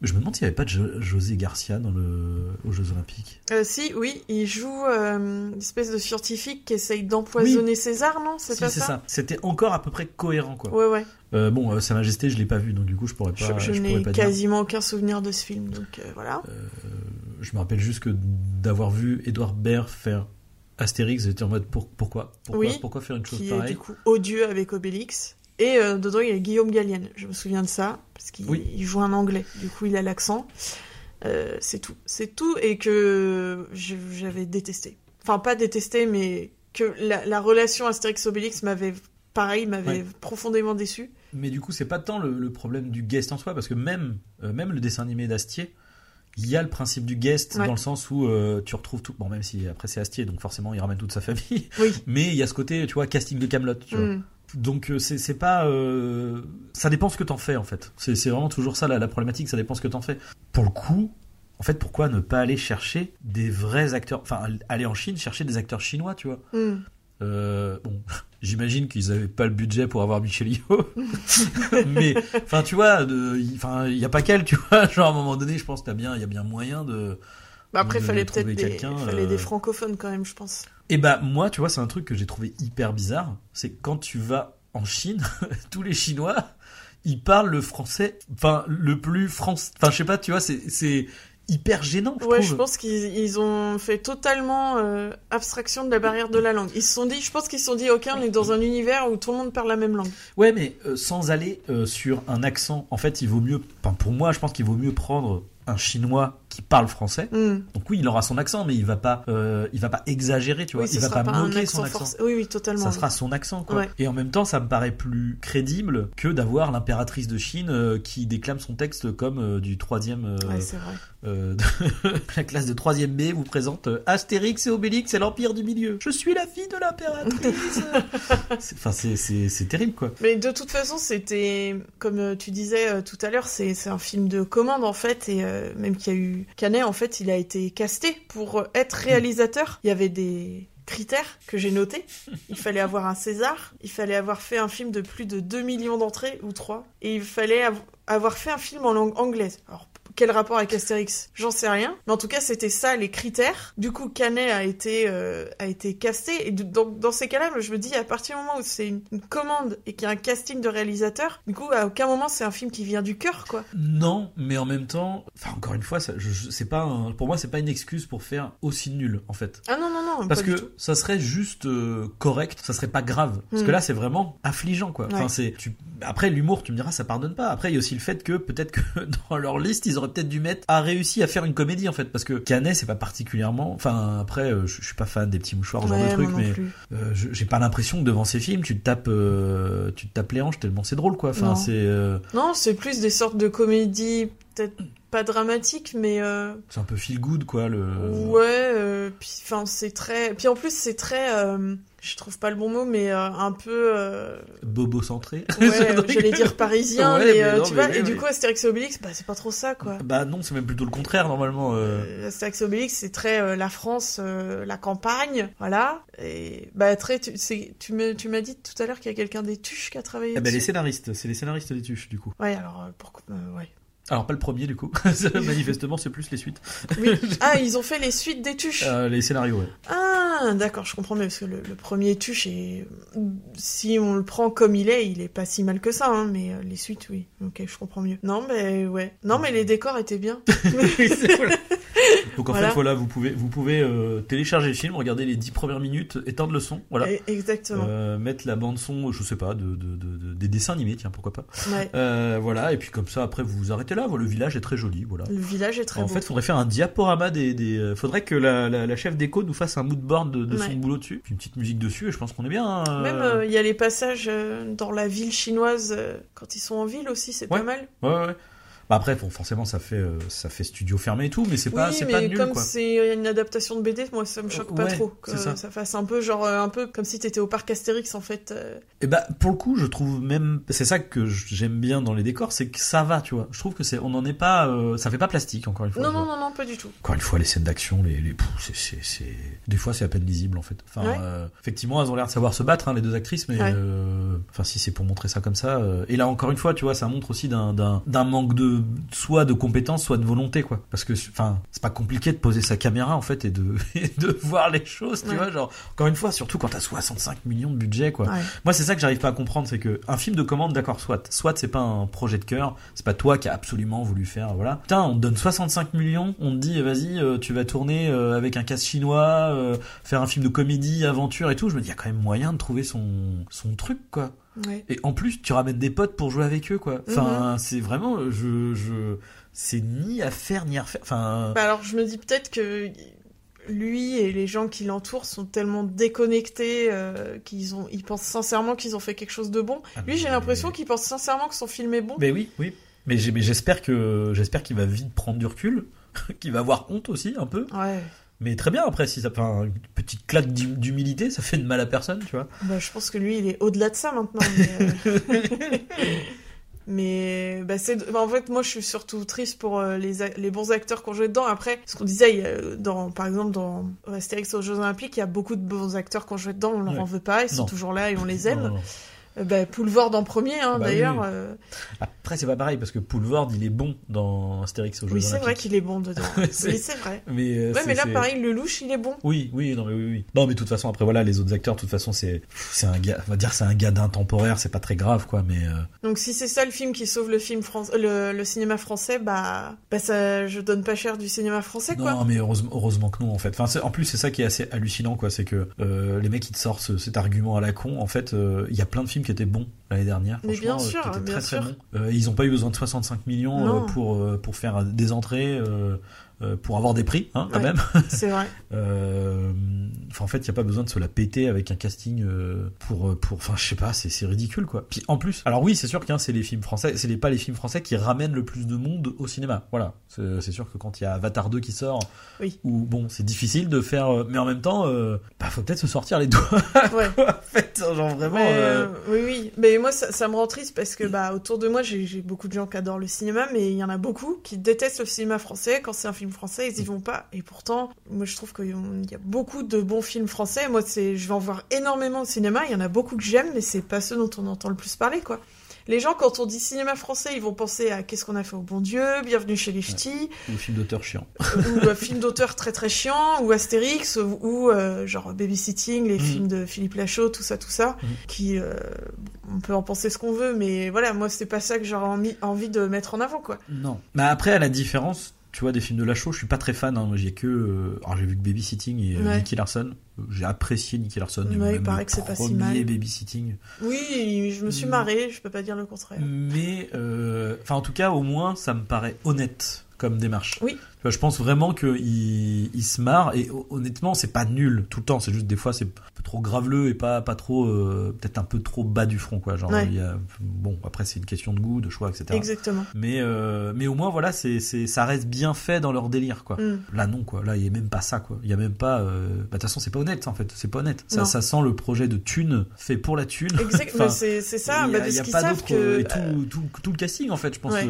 Je me demande s'il n'y avait pas de Jo- José Garcia dans le... aux Jeux Olympiques. Euh, si, oui, il joue euh, une espèce de scientifique qui essaye d'empoisonner César, non? C'est Si, pas c'est ça, ça. C'était encore à peu près cohérent, quoi. Ouais, ouais. Euh, bon, Sa Majesté, je l'ai pas vu, donc du coup, je pourrais pas. je je n'ai dire. quasiment aucun souvenir de ce film, donc voilà. Je me rappelle juste que d'avoir vu Edouard Baird faire Astérix, j'étais en mode pour- pourquoi? Pourquoi, Oui, pourquoi faire une chose qui est pareille? du coup odieux avec Obélix. Et euh, dedans, il y a Guillaume Gallienne. Je me souviens de ça, parce qu'il Oui. joue un anglais. Du coup, il a l'accent. Euh, c'est tout. C'est tout. Et que j'avais détesté. Enfin, pas détesté, mais que la, la relation Astérix-Obélix m'avait, pareil, m'avait Ouais. profondément déçu. Mais du coup, c'est pas tant le, le problème du guest en soi, parce que même, euh, même le dessin animé d'Astier, il y a le principe du guest Ouais. dans le sens où euh, tu retrouves tout. Bon, même si après c'est Astier, donc forcément il ramène toute sa famille. Oui. Mais il y a ce côté, tu vois, casting de Camelot. Tu vois. Mm. Donc euh, c'est c'est pas, euh, ça dépend ce que t'en fais en fait. C'est c'est vraiment toujours ça la, la problématique, ça dépend ce que t'en fais. Pour le coup, en fait, pourquoi ne pas aller chercher des vrais acteurs, enfin aller en Chine chercher des acteurs chinois, tu vois? Mm. Euh, bon, j'imagine qu'ils avaient pas le budget pour avoir Michel Yeoh. mais, enfin, tu vois, il enfin, il y a pas qu'elle, tu vois. Genre, à un moment donné, je pense qu'il y a bien, il y a bien moyen de. Bah après, il fallait peut-être des, fallait euh, des francophones quand même, je pense. Et bah, moi, tu vois, c'est un truc que j'ai trouvé hyper bizarre. C'est quand tu vas en Chine, tous les Chinois, ils parlent le français, enfin, le plus français. Enfin, je sais pas, tu vois, c'est, hyper gênant, je ouais, trouve. je pense qu'ils ils ont fait totalement euh, abstraction de la barrière de la langue. Ils se sont dit, je pense qu'ils se sont dit, ok, on est dans un univers où tout le monde parle la même langue. Ouais, mais euh, sans aller euh, sur un accent, en fait, il vaut mieux. Enfin, pour moi, je pense qu'il vaut mieux prendre un chinois qui parle français. Mm. Donc oui, il aura son accent, mais il va pas, euh, il va pas exagérer, tu vois. Oui, il va pas, pas moquer accent son accent. Oui, oui, totalement. Ça sera son accent, quoi. Ouais. Et en même temps, ça me paraît plus crédible que d'avoir l'impératrice de Chine euh, qui déclame son texte comme euh, du troisième. Ouais, c'est vrai. de- la classe de troisième B vous présente Astérix et Obélix, c'est l'empire du milieu. Je suis la fille de l'impératrice. C'est- Enfin, c'est- c'est c'est terrible, quoi. Mais de toute façon, c'était, comme tu disais tout à l'heure, c'est c'est un film de commande en fait, et euh, même qu'il y a eu Canet, en fait, il a été casté pour être réalisateur. Il y avait des critères que j'ai notés. Il fallait avoir un César, il fallait avoir fait un film de plus de 2 millions d'entrées, ou 3, et il fallait av- avoir fait un film en langue anglaise. Quel rapport avec Astérix? J'en sais rien. Mais en tout cas, c'était ça les critères. Du coup, Canet a été, euh, a été casté. Et de- dans, ces cas-là, je me dis, à partir du moment où c'est une, une commande et qu'il y a un casting de réalisateur, du coup, à aucun moment c'est un film qui vient du cœur, quoi. Non, mais en même temps, enfin encore une fois, ça, je, je- c'est pas un- pour moi c'est pas une excuse pour faire aussi nul en fait. Ah non, non, non, Parce pas du que tout. ça serait juste euh, correct, ça serait pas grave. Parce Mm. que là c'est vraiment affligeant quoi. Enfin c'est tu après l'humour, tu me diras ça pardonne pas. Après il y a aussi le fait que peut-être que dans leur liste, ils auraient peut-être dû mettre a réussi à faire une comédie en fait parce que Canet c'est pas particulièrement enfin après euh, je, je suis pas fan des petits mouchoirs ce genre de truc mais euh, j'ai pas l'impression que devant ces films tu te tapes euh, tu te tapes les hanches tellement c'est drôle quoi. Enfin c'est euh, Non, c'est plus des sortes de comédies, peut-être pas dramatiques, mais euh, c'est un peu feel good quoi le ouais. euh, puis, enfin, c'est très. Puis en plus, c'est très. euh, je trouve pas le bon mot, mais un peu. bobo centré. Ouais, j'allais dire parisien, Ouais, mais, non, tu mais vois, et du coup, Astérix et Obélix, bah, c'est pas trop ça, quoi. Bah non, c'est même plutôt le contraire normalement. Astérix et Obélix, c'est très la France, la campagne, voilà. Et bah, très, tu, tu m'as dit tout à l'heure qu'il y a quelqu'un des Tuches qui a travaillé Eh ben, les scénaristes, c'est les scénaristes des tuches du coup. Ouais, alors, pourquoi, ouais. Alors pas le premier du coup, manifestement c'est plus les suites. Oui. Ah, ils ont fait les suites des Tuches. Euh, les scénarios, ouais. Ah, d'accord, je comprends mieux, parce que le, le premier Tuche, est... si on le prend comme il est, il est pas si mal que ça, hein, mais euh, les suites, oui. Ok, je comprends mieux. Non, mais ouais. Non, mais les décors étaient bien. Donc en Voilà. fait voilà, vous pouvez vous pouvez euh, télécharger le film, regarder les 10 premières minutes, éteindre le son, voilà. Exactement. Mettre la bande son, je sais pas, de, de- de- de- des dessins animés, tiens pourquoi pas. Ouais. Voilà et puis comme ça après vous vous arrêtez là. Le village est très joli, voilà. Le village est très En beau. fait, faudrait faire un diaporama des. des euh, faudrait que la, la, la chef d'éco nous fasse un mood board de, de son boulot dessus, puis une petite musique dessus, et je pense qu'on est bien. euh, Même euh, il y a les passages dans la ville chinoise quand ils sont en ville aussi, c'est Ouais. pas mal. Ouais, ouais, ouais. Bah après, bon, forcément, ça fait, euh, ça fait studio fermé et tout, mais c'est pas, c'est mais pas nul, comme c'est une adaptation de BD, moi ça me choque pas trop que ça. ça. fasse un peu genre euh, un peu comme si t'étais au parc Astérix en fait. euh. Et bah, pour le coup, je trouve même, c'est ça que j'aime bien dans les décors, c'est que ça va, tu vois. Je trouve que c'est, on n'en est pas, euh, ça fait pas plastique, encore une fois. Non non non non pas du tout. Encore une fois, les scènes d'action, les, les, c'est, c'est, c'est- des fois, c'est à peine lisible, en fait. Enfin, Ouais. euh, effectivement, elles ont l'air de savoir se battre, hein, les deux actrices, mais, Ouais. enfin, si c'est pour montrer ça comme ça. et là, encore une fois, tu vois, ça montre aussi d'un, d'un, d'un manque de soit de compétence, soit de volonté, quoi. Parce que, enfin, c'est pas compliqué de poser sa caméra en fait et de, et de voir les choses, tu Ouais. vois. Genre, encore une fois, surtout quand t'as 65 millions de budget, quoi. Ouais. Moi, c'est ça que j'arrive pas à comprendre, c'est que un film de commande, d'accord, soit, soit c'est pas un projet de cœur, c'est pas toi qui a absolument voulu faire, voilà. Putain, on te donne 65 millions, on te dit, vas-y, euh, tu vas tourner euh, avec un cast chinois, euh, faire un film de comédie, aventure et tout. Je me dis, il y a quand même moyen de trouver son, son truc, quoi. Ouais. Et en plus, tu ramènes des potes pour jouer avec eux, quoi. Enfin, c'est vraiment, je, je, c'est ni à faire ni à refaire. Enfin, Bah alors je me dis peut-être que lui et les gens qui l'entourent sont tellement déconnectés euh, qu'ils ont, ils pensent sincèrement qu'ils ont fait quelque chose de bon. Ah, Lui, j'ai l'impression qu'il pense sincèrement que son film est bon. Mais oui, oui. Mais j'espère que j'espère qu'il va vite prendre du recul, qu'il va avoir honte aussi un peu. Ouais. Mais très bien après si ça fait une petite claque d'hum- d'humilité, ça fait de mal à personne, tu vois. Bah, je pense que lui, il est au-delà de ça maintenant. Mais, euh, mais, bah, c'est... bah, en fait, moi, je suis surtout triste pour euh, les, a- les bons acteurs qui ont joué dedans. Après, ce qu'on disait, il y a, dans, par exemple, dans Astérix aux Jeux Olympiques, il y a beaucoup de bons acteurs qui ont joué dedans. On leur Ouais. en veut pas. Ils sont Non. toujours là et on les aime. Non, non, non. Euh, bah, Poulvord en premier, hein, Bah d'ailleurs. oui. euh, Après c'est pas pareil parce que Poulvord il est bon dans Astérix aux Jeux Oui, c'est vrai qu'il est bon dedans. C'est- oui, c'est vrai. Mais, euh, Ouais, mais là, pareil, le louche, il est bon. Oui, oui, non mais oui, oui. Non mais de toute façon après voilà les autres acteurs de toute façon c'est c'est un gars, on va dire c'est un gars d'intemporaire, c'est pas très grave quoi, mais euh, Donc, si c'est ça le film qui sauve le film France, euh, le, le cinéma français, bah, bah, ça, je donne pas cher du cinéma français, quoi. Non, mais heureusement, heureusement que non, en fait. Enfin, en plus, c'est ça qui est assez hallucinant, quoi. C'est que euh, les mecs, ils te sortent ce- cet argument à la con. En fait, euh, il y a plein de films qui étaient bons l'année dernière. Mais bien euh, sûr, qui étaient bien très, très sûr. bons. Euh, ils ont pas eu besoin de 65 millions euh, pour, pour faire des entrées, pour avoir des prix, hein, quand Ouais. même. C'est vrai. Euh, en fait, il y a pas besoin de se la péter avec un casting euh, pour, euh, pour. Enfin, je sais pas, c'est c'est ridicule, quoi. Puis en plus, alors oui, c'est sûr que hein, c'est les films français, c'est les, pas les films français qui ramènent le plus de monde au cinéma. Voilà, c'est sûr que quand il y a Avatar 2 qui sort, Oui. où bon, c'est difficile de faire, euh, mais en même temps, euh, bah, faut peut-être se sortir les doigts. Ouais. en fait, genre vraiment. Mais, euh, euh, oui, oui. Mais moi, ça, ça me rend triste parce que bah, autour de moi, j'ai j'ai beaucoup de gens qui adorent le cinéma, mais il y en a beaucoup qui détestent le cinéma français. Quand c'est un film français, ils y vont pas. Et pourtant, moi, je trouve qu'il y a beaucoup de bons films français. Moi, c'est, je vais en voir énormément au cinéma. Il y en a beaucoup que j'aime, mais c'est pas ceux dont on entend le plus parler, quoi. Les gens, quand on dit cinéma français, ils vont penser à Qu'est-ce qu'on a fait au bon Dieu, Bienvenue chez les Ch'tis, Ou film d'auteur chiant. ou euh, film d'auteur très très chiant, ou Astérix, ou, ou, euh, genre Babysitting, les Mhm. films de Philippe Lachaud, tout ça, tout ça, Mhm. qui, euh, on peut en penser ce qu'on veut, mais voilà, moi c'est pas ça que j'aurais envie, envie de mettre en avant, quoi. Non. Mais après, à la différence, tu vois, des films de Lachaud, je suis pas très fan. Hein. J'ai que. euh, Alors, j'ai vu que Babysitting et euh, Ouais. Nicky Larson. J'ai apprécié Nicky Larson. Ouais, même il paraît que c'est pas si mal. Babysitting. Oui, je me suis Mhm. marrée, je peux pas dire le contraire. Mais, euh, enfin, en tout cas, au moins, ça me paraît honnête comme démarche. Oui. Tu vois, je pense vraiment qu'il il se marre et ho- honnêtement, c'est pas nul tout le temps. C'est juste des fois, c'est peu trop graveleux et pas pas trop, euh, peut-être un peu trop bas du front, quoi. Genre, Ouais. il y a- bon, après, c'est une question de goût, de choix, etc. Exactement. Mais, euh, mais au moins, voilà, c'est, c'est, ça reste bien fait dans leur délire, quoi. Mm. Là, non, quoi. Là, il y a même pas ça, quoi. Il y a même pas. euh, bah, De toute façon, c'est pas honnête, en fait. C'est pas honnête. Ça, sent le projet de thune fait pour la thune. Exact, Enfin, mais c'est c'est ça, il bah, a, il parce y a pas d'autre. que... Et tout, tout, tout le casting, en fait, je pense. Ouais.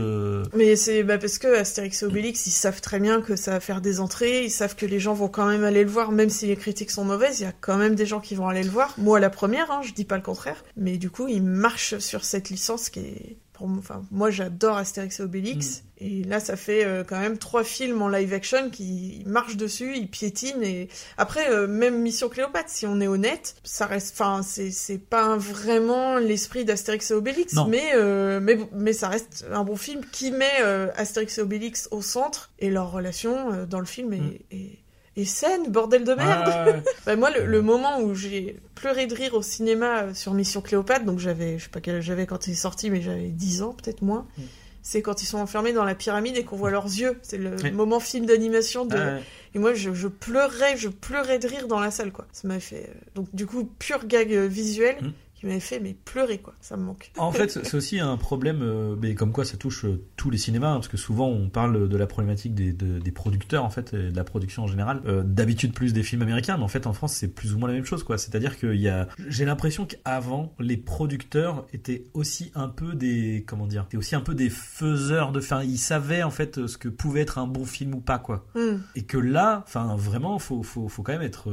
Mais c'est bah, parce que Astérix et Obélix, ils savent très bien que ça va faire des entrées, ils savent que les gens vont quand même aller le voir, même si les critiques sont mauvaises, il y a quand même des gens qui vont aller le voir. Moi, la première, hein, je dis pas le contraire, mais du coup, ils marchent sur cette licence qui est... Pour moi, enfin, moi, j'adore Astérix et Obélix, et là, ça fait euh, quand même trois films en live action qui marchent dessus, ils piétinent, et après, euh, même Mission Cléopâtre, si on est honnête, ça reste, enfin, c'est pas vraiment l'esprit d'Astérix et Obélix, Non. mais, euh, mais mais ça reste un bon film qui met Astérix et Obélix au centre et leur relation dans le film est, Mm. est, est saine, bordel de merde. ah, ouais. Bah, moi, le, le moment où j'ai pleuré de rire au cinéma euh, sur Mission Cléopâtre, donc j'avais, je sais pas quel âge j'avais quand il est sorti, mais j'avais 10 ans, peut-être moins. Mm. C'est quand ils sont enfermés dans la pyramide et qu'on voit leurs yeux. C'est le moment film d'animation de. Ah, ouais. Et moi, je, je pleurais, je pleurais de rire dans la salle, quoi. Ça m'avait fait. euh, Donc, du coup, pur gag euh, visuel Mm. Qui m'avait fait, mais pleurer, quoi. Ça me manque. En fait, c'est aussi un problème, euh, mais comme quoi ça touche euh, tous les cinémas, hein, parce que souvent on parle de la problématique des, de- des producteurs en fait, et de la production en général. Euh, D'habitude plus des films américains, mais en fait en France c'est plus ou moins la même chose, quoi. C'est-à-dire qu'il y a, j'ai l'impression qu'avant les producteurs étaient aussi un peu des, comment dire, étaient aussi un peu des faiseurs de, fin, ils savaient en fait ce que pouvait être un bon film ou pas, quoi. Mm. Et que là, enfin vraiment, faut, faut, faut quand même être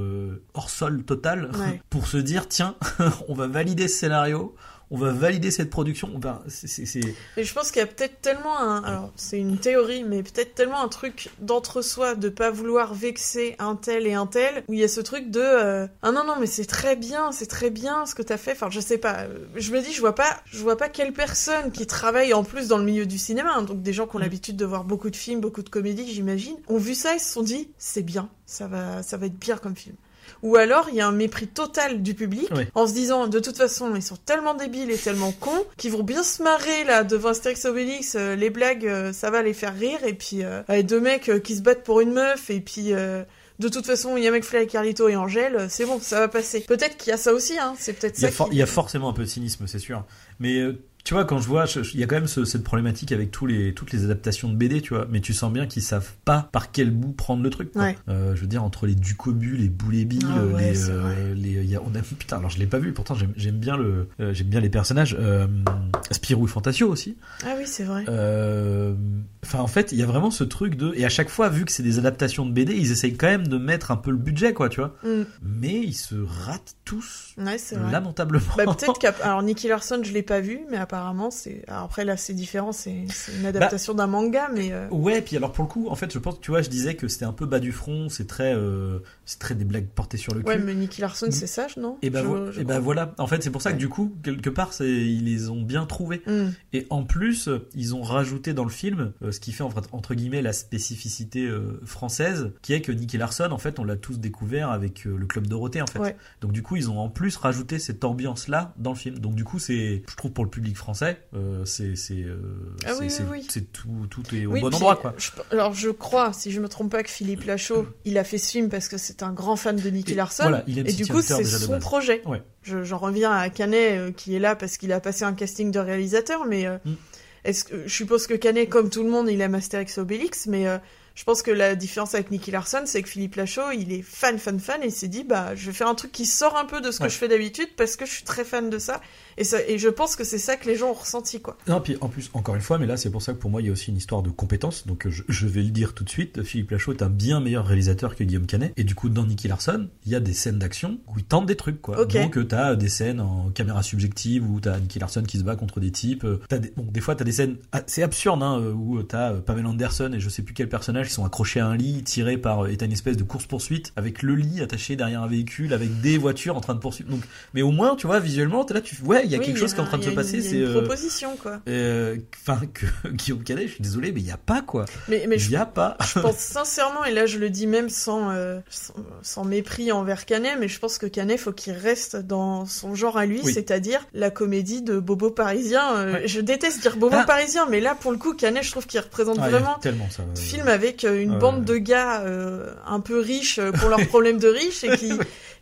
hors sol total Ouais. pour se dire tiens, on va valider ce scénario, on va valider cette production. Enfin, c'est- je pense qu'il y a peut-être tellement un. Alors, c'est une théorie, mais peut-être tellement un truc d'entre-soi de pas vouloir vexer un tel et un tel, où il y a ce truc de. euh, ah non, non, mais c'est très bien, c'est très bien ce que t'as fait. Enfin, je sais pas. euh, Je me dis, je vois pas, je vois pas quelle personne qui travaille en plus dans le milieu du cinéma, hein, donc des gens qui ont Mm. l'habitude de voir beaucoup de films, beaucoup de comédies, j'imagine, ont vu ça et se sont dit, c'est bien, ça va, ça va être bien comme film. Ou alors il y a un mépris total du public en se disant de toute façon ils sont tellement débiles et tellement cons qu'ils vont bien se marrer là devant Astérix Obélix, euh, les blagues euh, ça va les faire rire et puis euh, avec deux mecs qui se battent pour une meuf et puis de toute façon il y a McFly, Carlito et Angèle, c'est bon ça va passer. Peut-être qu'il y a ça aussi hein, c'est peut-être il, y ça. qui- il y a forcément un peu de cynisme, c'est sûr. Mais tu vois, quand je vois, il y a quand même ce- cette problématique avec tous les, toutes les adaptations de BD, tu vois. Mais tu sens bien qu'ils savent pas par quel bout prendre le truc. quoi. Ouais. Euh, je veux dire, entre les Ducobu, les Boulébi, Ah ouais, les, euh, les, y a, on a, putain, alors je l'ai pas vu. Pourtant, j'aime bien le, euh, j'aime bien les personnages. Euh, Spirou et Fantasio aussi. Ah oui c'est vrai. Enfin, en fait, il y a vraiment ce truc de. Et à chaque fois, vu que c'est des adaptations de BD, ils essayent quand même de mettre un peu le budget, quoi, tu vois. Mm. Mais ils se ratent tous Ouais lamentablement. Bah, peut-être qu'à... Alors, Nicky Larson, je l'ai pas vu, mais apparemment, c'est... Après, là, c'est différent, c'est, une adaptation d'un manga, mais... euh, Ouais, puis alors pour le coup, en fait, je pense, tu vois, je disais que c'était un peu bas du front, c'est très, euh, c'est très des blagues portées sur le cul. Ouais, mais Nicky Larson, c'est sage, non? Et ben, vo- crois. voilà. En fait, c'est pour ça que Ouais. du coup, quelque part, ils les ont bien trouvés. Hmm. Et en plus, ils ont rajouté dans le film euh, ce qui fait entre, entre guillemets la spécificité euh, française, qui est que Nicky Larson, en fait, on l'a tous découvert avec le club Dorothée, en fait. Ouais. Donc du coup, ils ont en plus rajouté cette ambiance-là dans le film. Donc du coup, c'est, je trouve pour le public français, euh, c'est, c'est, euh, Ah c'est, oui, c'est, oui, oui. c'est tout, tout est au bon endroit, quoi. je- alors, je crois, si je me trompe pas, que Philippe Lachaud, il a fait ce film parce que c'est un grand fan de Nicky Et Larson. Voilà, il aime et du coup, c'est son projet. Ouais. Je- j'en reviens à Canet, euh, qui est là parce qu'il a passé un casting de réalisateur, mais euh, Mm. est-ce que, je suppose que Canet, comme tout le monde, il aime Astérix et Obélix, mais euh, je pense que la différence avec Nicky Larson, c'est que Philippe Lachaud, il est fan, fan, fan, et il s'est dit, bah, je vais faire un truc qui sort un peu de ce que Ouais. je fais d'habitude parce que je suis très fan de ça, et, ça, et je pense que c'est ça que les gens ont ressenti, quoi. Non, puis en plus, encore une fois, mais là, c'est pour ça que pour moi, il y a aussi une histoire de compétence. Donc, je, je vais le dire tout de suite. Philippe Lachaud est un bien meilleur réalisateur que Guillaume Canet. Et du coup, dans Nicky Larson, il y a des scènes d'action où il tente des trucs, quoi. Ok. Donc, euh, t'as des scènes en caméra subjective où t'as Nicky Larson qui se bat contre des types. euh, T'as des, bon, des fois, t'as des scènes assez absurdes, hein, euh, où t'as Pamela Anderson et je sais plus quel personnage qui sont accrochés à un lit, tirés par, et t'as une espèce de course-poursuite avec le lit attaché derrière un véhicule, avec des voitures en train de poursuivre. Donc, mais au moins, tu vois, visuellement, t'es là, tu, ouais, il y a Oui, quelque chose qui est en train de se passer, c'est, une euh, proposition, quoi. euh, enfin que Guillaume Canet, je suis désolé, mais il y a pas quoi. Mais, mais Il je y a pas. Je pense sincèrement, et là je le dis même sans, euh, sans, sans mépris envers Canet, mais je pense que Canet faut qu'il reste dans son genre à lui, Oui. c'est-à-dire la comédie de Bobo parisien. Ouais. Je déteste dire Bobo Ah. parisien, mais là pour le coup, Canet, je trouve qu'il représente Ah, vraiment tellement ça. film avec une Ouais, bande de gars un peu riches pour leurs problèmes de riches et qui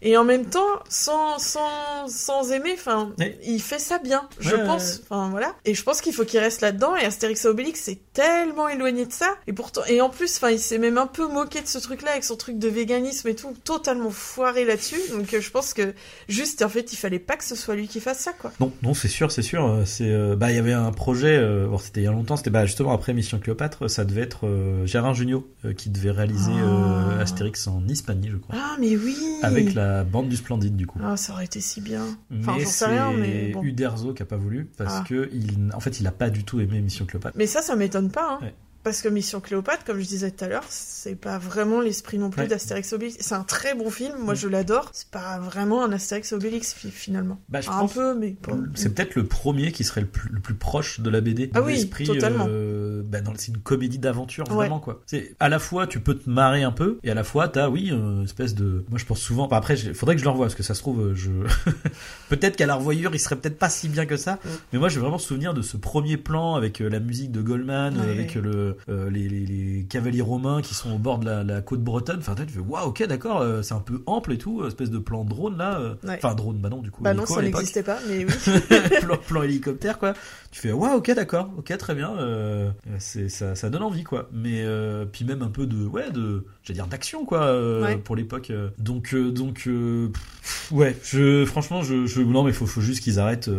et en même temps sans sans sans aimer enfin il fait ça bien je Ouais, pense enfin voilà et je pense qu'il faut qu'il reste là-dedans et Astérix et Obélix c'est tellement éloigné de ça et pourtant et en plus enfin il s'est même un peu moqué de ce truc-là avec son truc de véganisme et tout totalement foiré là-dessus donc euh, je pense que juste en fait il fallait pas que ce soit lui qui fasse ça quoi Non, non, c'est sûr, c'est sûr. euh, C'est euh, bah il y avait un projet. euh, bon, c'était il y a longtemps. C'était bah justement après Mission Cléopâtre. Ça devait être euh, Gérard Jugnot qui devait réaliser Ah. Astérix en Hispanie, je crois, ah mais oui avec la bande du Splendide du coup. ah ça aurait été si bien enfin j'en sais rien mais c'est bon Uderzo qui a pas voulu parce Ah. que il, en fait, il a pas du tout aimé Mission Cléopâtre. Mais ça, ça m'étonne pas, hein. Ouais. Parce que Mission Cléopâtre, comme je disais tout à l'heure, c'est pas vraiment l'esprit non plus Ouais. d'Astérix Obélix. C'est un très bon film, moi Mm. je l'adore. C'est pas vraiment un Astérix Obélix fi- finalement. Bah, je pense- un peu, mais. C'est peut-être le premier qui serait le plus, le plus proche de la BD. Ah oui, totalement. euh, bah, c'est une comédie d'aventure Ouais. vraiment quoi. C'est à la fois tu peux te marrer un peu et à la fois t'as oui une espèce de. Moi je pense souvent. enfin, après il faudrait que je le revoie parce que ça se trouve euh, je. peut-être qu'à la revoyure il serait peut-être pas si bien que ça. Mm. Mais moi j'ai vraiment souvenir de ce premier plan avec euh, la musique de Goldman, Ouais. euh, avec le euh, les, les, les cavaliers romains qui sont au bord de la, la côte bretonne. Enfin tu fais waouh ok d'accord euh, c'est un peu ample et tout espèce de plan drone là. euh. Ouais. Enfin drone bah non du coup. Bah non, ça n'existait pas, mais oui. plan, plan hélicoptère quoi tu fais waouh ok d'accord ok très bien euh, c'est ça, ça donne envie quoi mais euh, puis même un peu de ouais de j'allais dire d'action quoi euh, Ouais. pour l'époque donc euh, donc euh, pff, ouais je franchement je, je non mais faut faut juste qu'ils arrêtent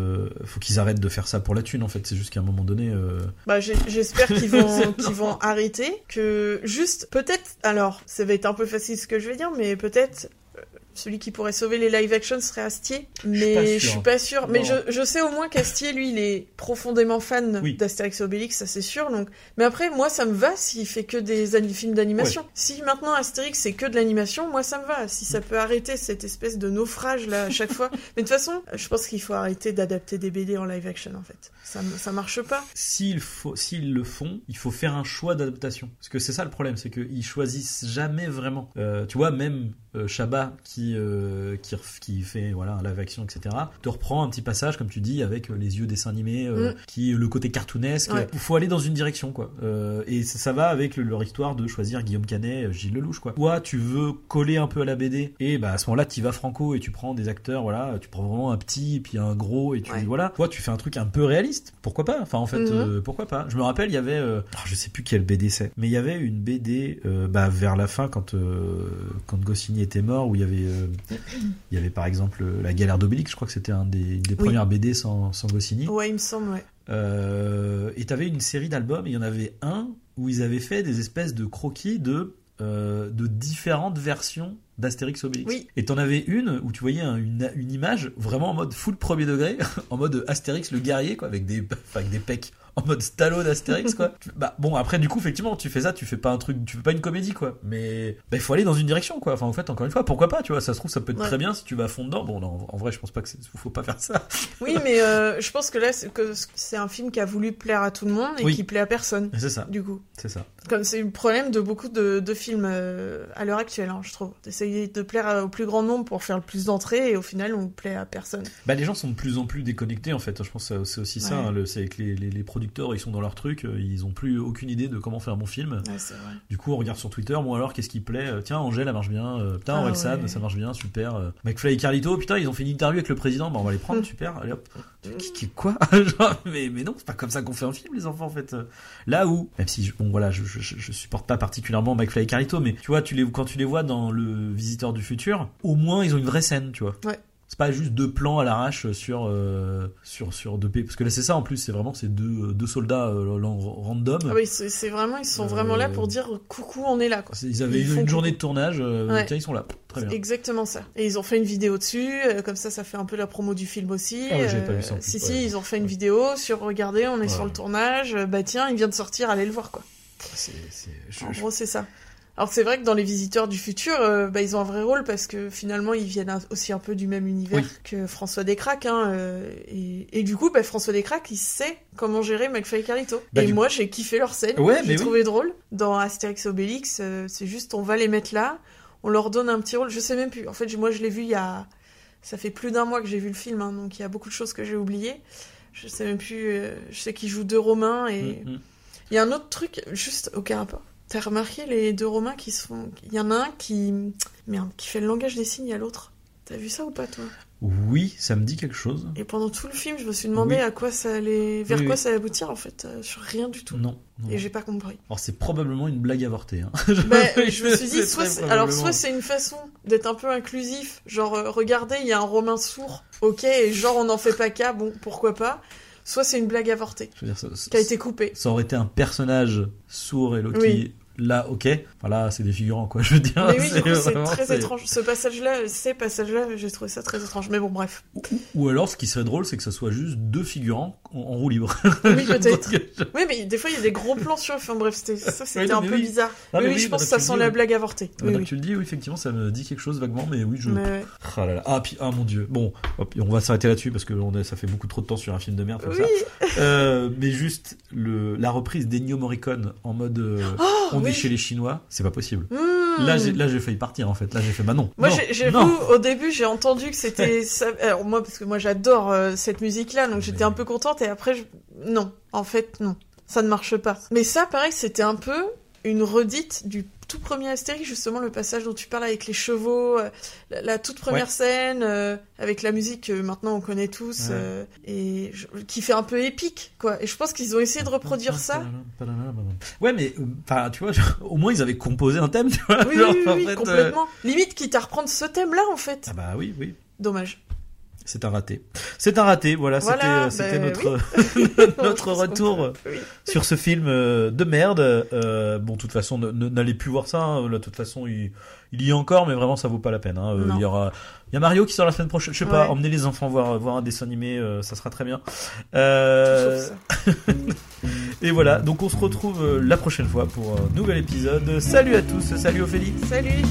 faut qu'ils arrêtent de faire ça pour la thune en fait c'est juste qu'à un moment donné Bah, j'espère qu'ils vont, qu'ils vont arrêter. Que juste, peut-être, alors, ça va être un peu facile ce que je vais dire, mais peut-être, celui qui pourrait sauver les live action serait Astier, mais je suis pas sûr. Mais je, je, sais au moins qu'Astier, lui, il est profondément fan d'Astérix et Obélix, ça c'est sûr. Donc, mais après, moi, ça me va s'il fait que des films d'animation. Si maintenant Astérix c'est que de l'animation, moi ça me va. Si ça peut arrêter cette espèce de naufrage là à chaque fois. Mais de toute façon, je pense qu'il faut arrêter d'adapter des BD en live action en fait. Ça, ça marche pas. S'ils le font, il faut faire un choix d'adaptation. Parce que c'est ça le problème, c'est qu'ils choisissent jamais vraiment. Euh, tu vois, même euh, qui, euh, qui, qui fait voilà un live action etc te reprend un petit passage comme tu dis avec euh, les yeux dessins animés euh, mm. qui le côté cartoonesque. Il faut aller dans une direction quoi. Et ça, va avec leur histoire de choisir Guillaume Canet Gilles Lelouch quoi. Toi tu veux coller un peu à la BD et bah à ce moment-là tu vas franco et tu prends des acteurs voilà tu prends vraiment un petit et puis un gros et tu voilà. Toi tu fais un truc un peu réaliste. Pourquoi pas? Enfin en fait mm-hmm. pourquoi pas? Je me rappelle il y avait oh, je sais plus quel BD c'est mais il y avait une BD bah, vers la fin quand quand Goscinny était mort, où il y avait, il y avait par exemple La galère d'Obélix, je crois que c'était un des, des premières BD sans, sans Goscinny. Ouais, il me semble, ouais. Euh, et t'avais une série d'albums, il y en avait un où ils avaient fait des espèces de croquis de, euh, de différentes versions d'Astérix Obélix. Oui. Et t'en avais une où tu voyais une, une, image vraiment en mode full premier degré, en mode Astérix le guerrier, quoi, avec des, avec des pecs en mode Stallone Astérix quoi. bah bon après du coup effectivement tu fais ça, tu fais pas un truc, tu fais pas une comédie quoi. Mais bah, il faut aller dans une direction quoi. Enfin en fait encore une fois pourquoi pas tu vois ça se trouve ça peut être très bien si tu vas à fond dedans. Bon non, en vrai je pense pas que faut pas faire ça. Oui mais euh, je pense que là c'est un film qui a voulu plaire à tout le monde et qui plaît à personne. C'est ça. Du coup. C'est ça. Comme c'est le problème de beaucoup de, films euh, à l'heure actuelle hein, je trouve. D'essayer de plaire au plus grand nombre pour faire le plus d'entrées et au final on plaît à personne. Bah les gens sont de plus en plus déconnectés en fait. Je pense que c'est aussi ça. Hein, c'est avec les, les, les producteurs ils sont dans leur truc euh, ils ont plus aucune idée de comment faire un bon film. Du coup, on regarde sur Twitter, moi alors, qu'est-ce qui plaît euh, Tiens, Angèle, elle marche bien. Euh, putain, ah, ça marche bien, super. McFly et Carlito, putain, ils ont fait une interview avec le président, bah on va les prendre, super. Allez hop. Qui, quoi mais, mais non, c'est pas comme ça qu'on fait un film, les enfants, en fait. Là où, même si, bon, voilà, je, je, supporte pas particulièrement McFly et Carlito, mais tu vois, tu les, quand tu les vois dans Le Visiteur du Futur, au moins, ils ont une vraie scène, tu vois. Ouais c'est pas juste deux plans à l'arrache sur euh, sur sur deux p parce que là c'est ça en plus c'est vraiment ces deux deux soldats euh, random. Ah oui c'est vraiment ils sont vraiment là pour dire coucou on est là quoi. ils avaient une, journée de tournage euh, tiens ils sont là. Très bien. Exactement ça. Et ils ont fait une vidéo dessus comme ça ça fait un peu la promo du film aussi ah, ouais, pas vu ça si si ils ont fait une vidéo sur regardez on est sur le tournage bah tiens il vient de sortir allez le voir quoi. C'est en gros c'est ça alors c'est vrai que dans les visiteurs du futur, euh, bah, ils ont un vrai rôle parce que finalement ils viennent aussi un peu du même univers que François Descraques. Hein, euh, et, du coup, bah, François Descraques, il sait comment gérer McFly et Carlito. Bah, et moi, j'ai kiffé leur scène. Ouais, j'ai trouvé drôle. Dans Astérix Obélix, euh, c'est juste on va les mettre là, on leur donne un petit rôle. Je sais même plus. En fait, moi, je l'ai vu il y a, ça fait plus d'un mois que j'ai vu le film, hein, donc il y a beaucoup de choses que j'ai oubliées. Je sais même plus. je sais qu'ils jouent deux Romains et. Mm, mm. Il y a un autre truc, juste aucun rapport. T'as remarqué les deux Romains qui se font. Il y en a un qui. Merde, qui fait le langage des signes à l'autre. T'as vu ça ou pas, toi? Oui, ça me dit quelque chose. Et pendant tout le film, je me suis demandé à quoi ça allait. vers quoi ça allait aboutir, en fait. Euh, sur rien du tout. Non. Et j'ai pas compris. Alors, c'est probablement une blague avortée. Hein. Bah, je me suis dit, soit alors, soit c'est une façon d'être un peu inclusif. Genre, euh, regardez, il y a un Romain sourd. Ok, et genre, on n'en fait pas cas. Bon, pourquoi pas soit c'est une blague avortée qui a été coupée. Ça aurait été un personnage sourd et Loki là, ok. Voilà, c'est des figurants, quoi. Je veux dire. Mais oui, c'est très étrange. Ce passage-là, ces passages-là, j'ai trouvé ça très étrange. Mais bon, bref. Ou, alors, ce qui serait drôle, c'est que ce soit juste deux figurants en, roue libre. Oui, peut-être. oui, mais des fois, il y a des gros plans sur. Enfin, bref, ça, c'était un peu bizarre. mais oui, je pense que ça sent la blague avortée. Oui, tu le dis, oui, effectivement, ça me dit quelque chose vaguement, mais oui, je. Ah là là. Ah, puis, ah mon dieu. Bon, on va s'arrêter là-dessus parce que on ça fait beaucoup trop de temps sur un film de merde comme ça. Euh, mais juste le, la reprise d'Ennio Morricone en mode. Euh, oh, on chez les Chinois c'est pas possible. Hmm. Là, j'ai, là, j'ai failli partir en fait. Là, j'ai fait bah non. Moi, j'ai, au début, j'ai entendu que c'était. Alors moi, parce que moi, j'adore euh, cette musique-là, donc j'étais un peu contente. Et après, je... non, en fait, non, ça ne marche pas. Mais ça, pareil, c'était un peu une redite du tout premier Astérix, justement, le passage dont tu parles avec les chevaux, euh, la, toute première scène, euh, avec la musique que maintenant on connaît tous, euh, et qui fait un peu épique, quoi. Et je pense qu'ils ont essayé de reproduire ça. Ouais, mais, enfin, tu vois, au moins ils avaient composé un thème, tu vois. Oui, oui, oui, complètement. Limite, quitte à reprendre ce thème-là, en fait. Ah bah oui, oui. Dommage. C'est un raté. C'est un raté, voilà, Voilà, c'était c'était ben notre retour oui. sur ce film euh, de merde. Euh, bon, de toute façon, n'allez plus voir ça. hein. De toute façon, il, il y est encore, mais vraiment, ça vaut pas la peine. hein. Euh, il y aura, il y a Mario qui sort la semaine prochaine. Je sais pas, emmenez les enfants voir voir un dessin animé, euh, ça sera très bien. Euh, et voilà, donc on se retrouve euh, la prochaine fois pour un nouvel épisode. Salut à tous, salut Ophélie. Salut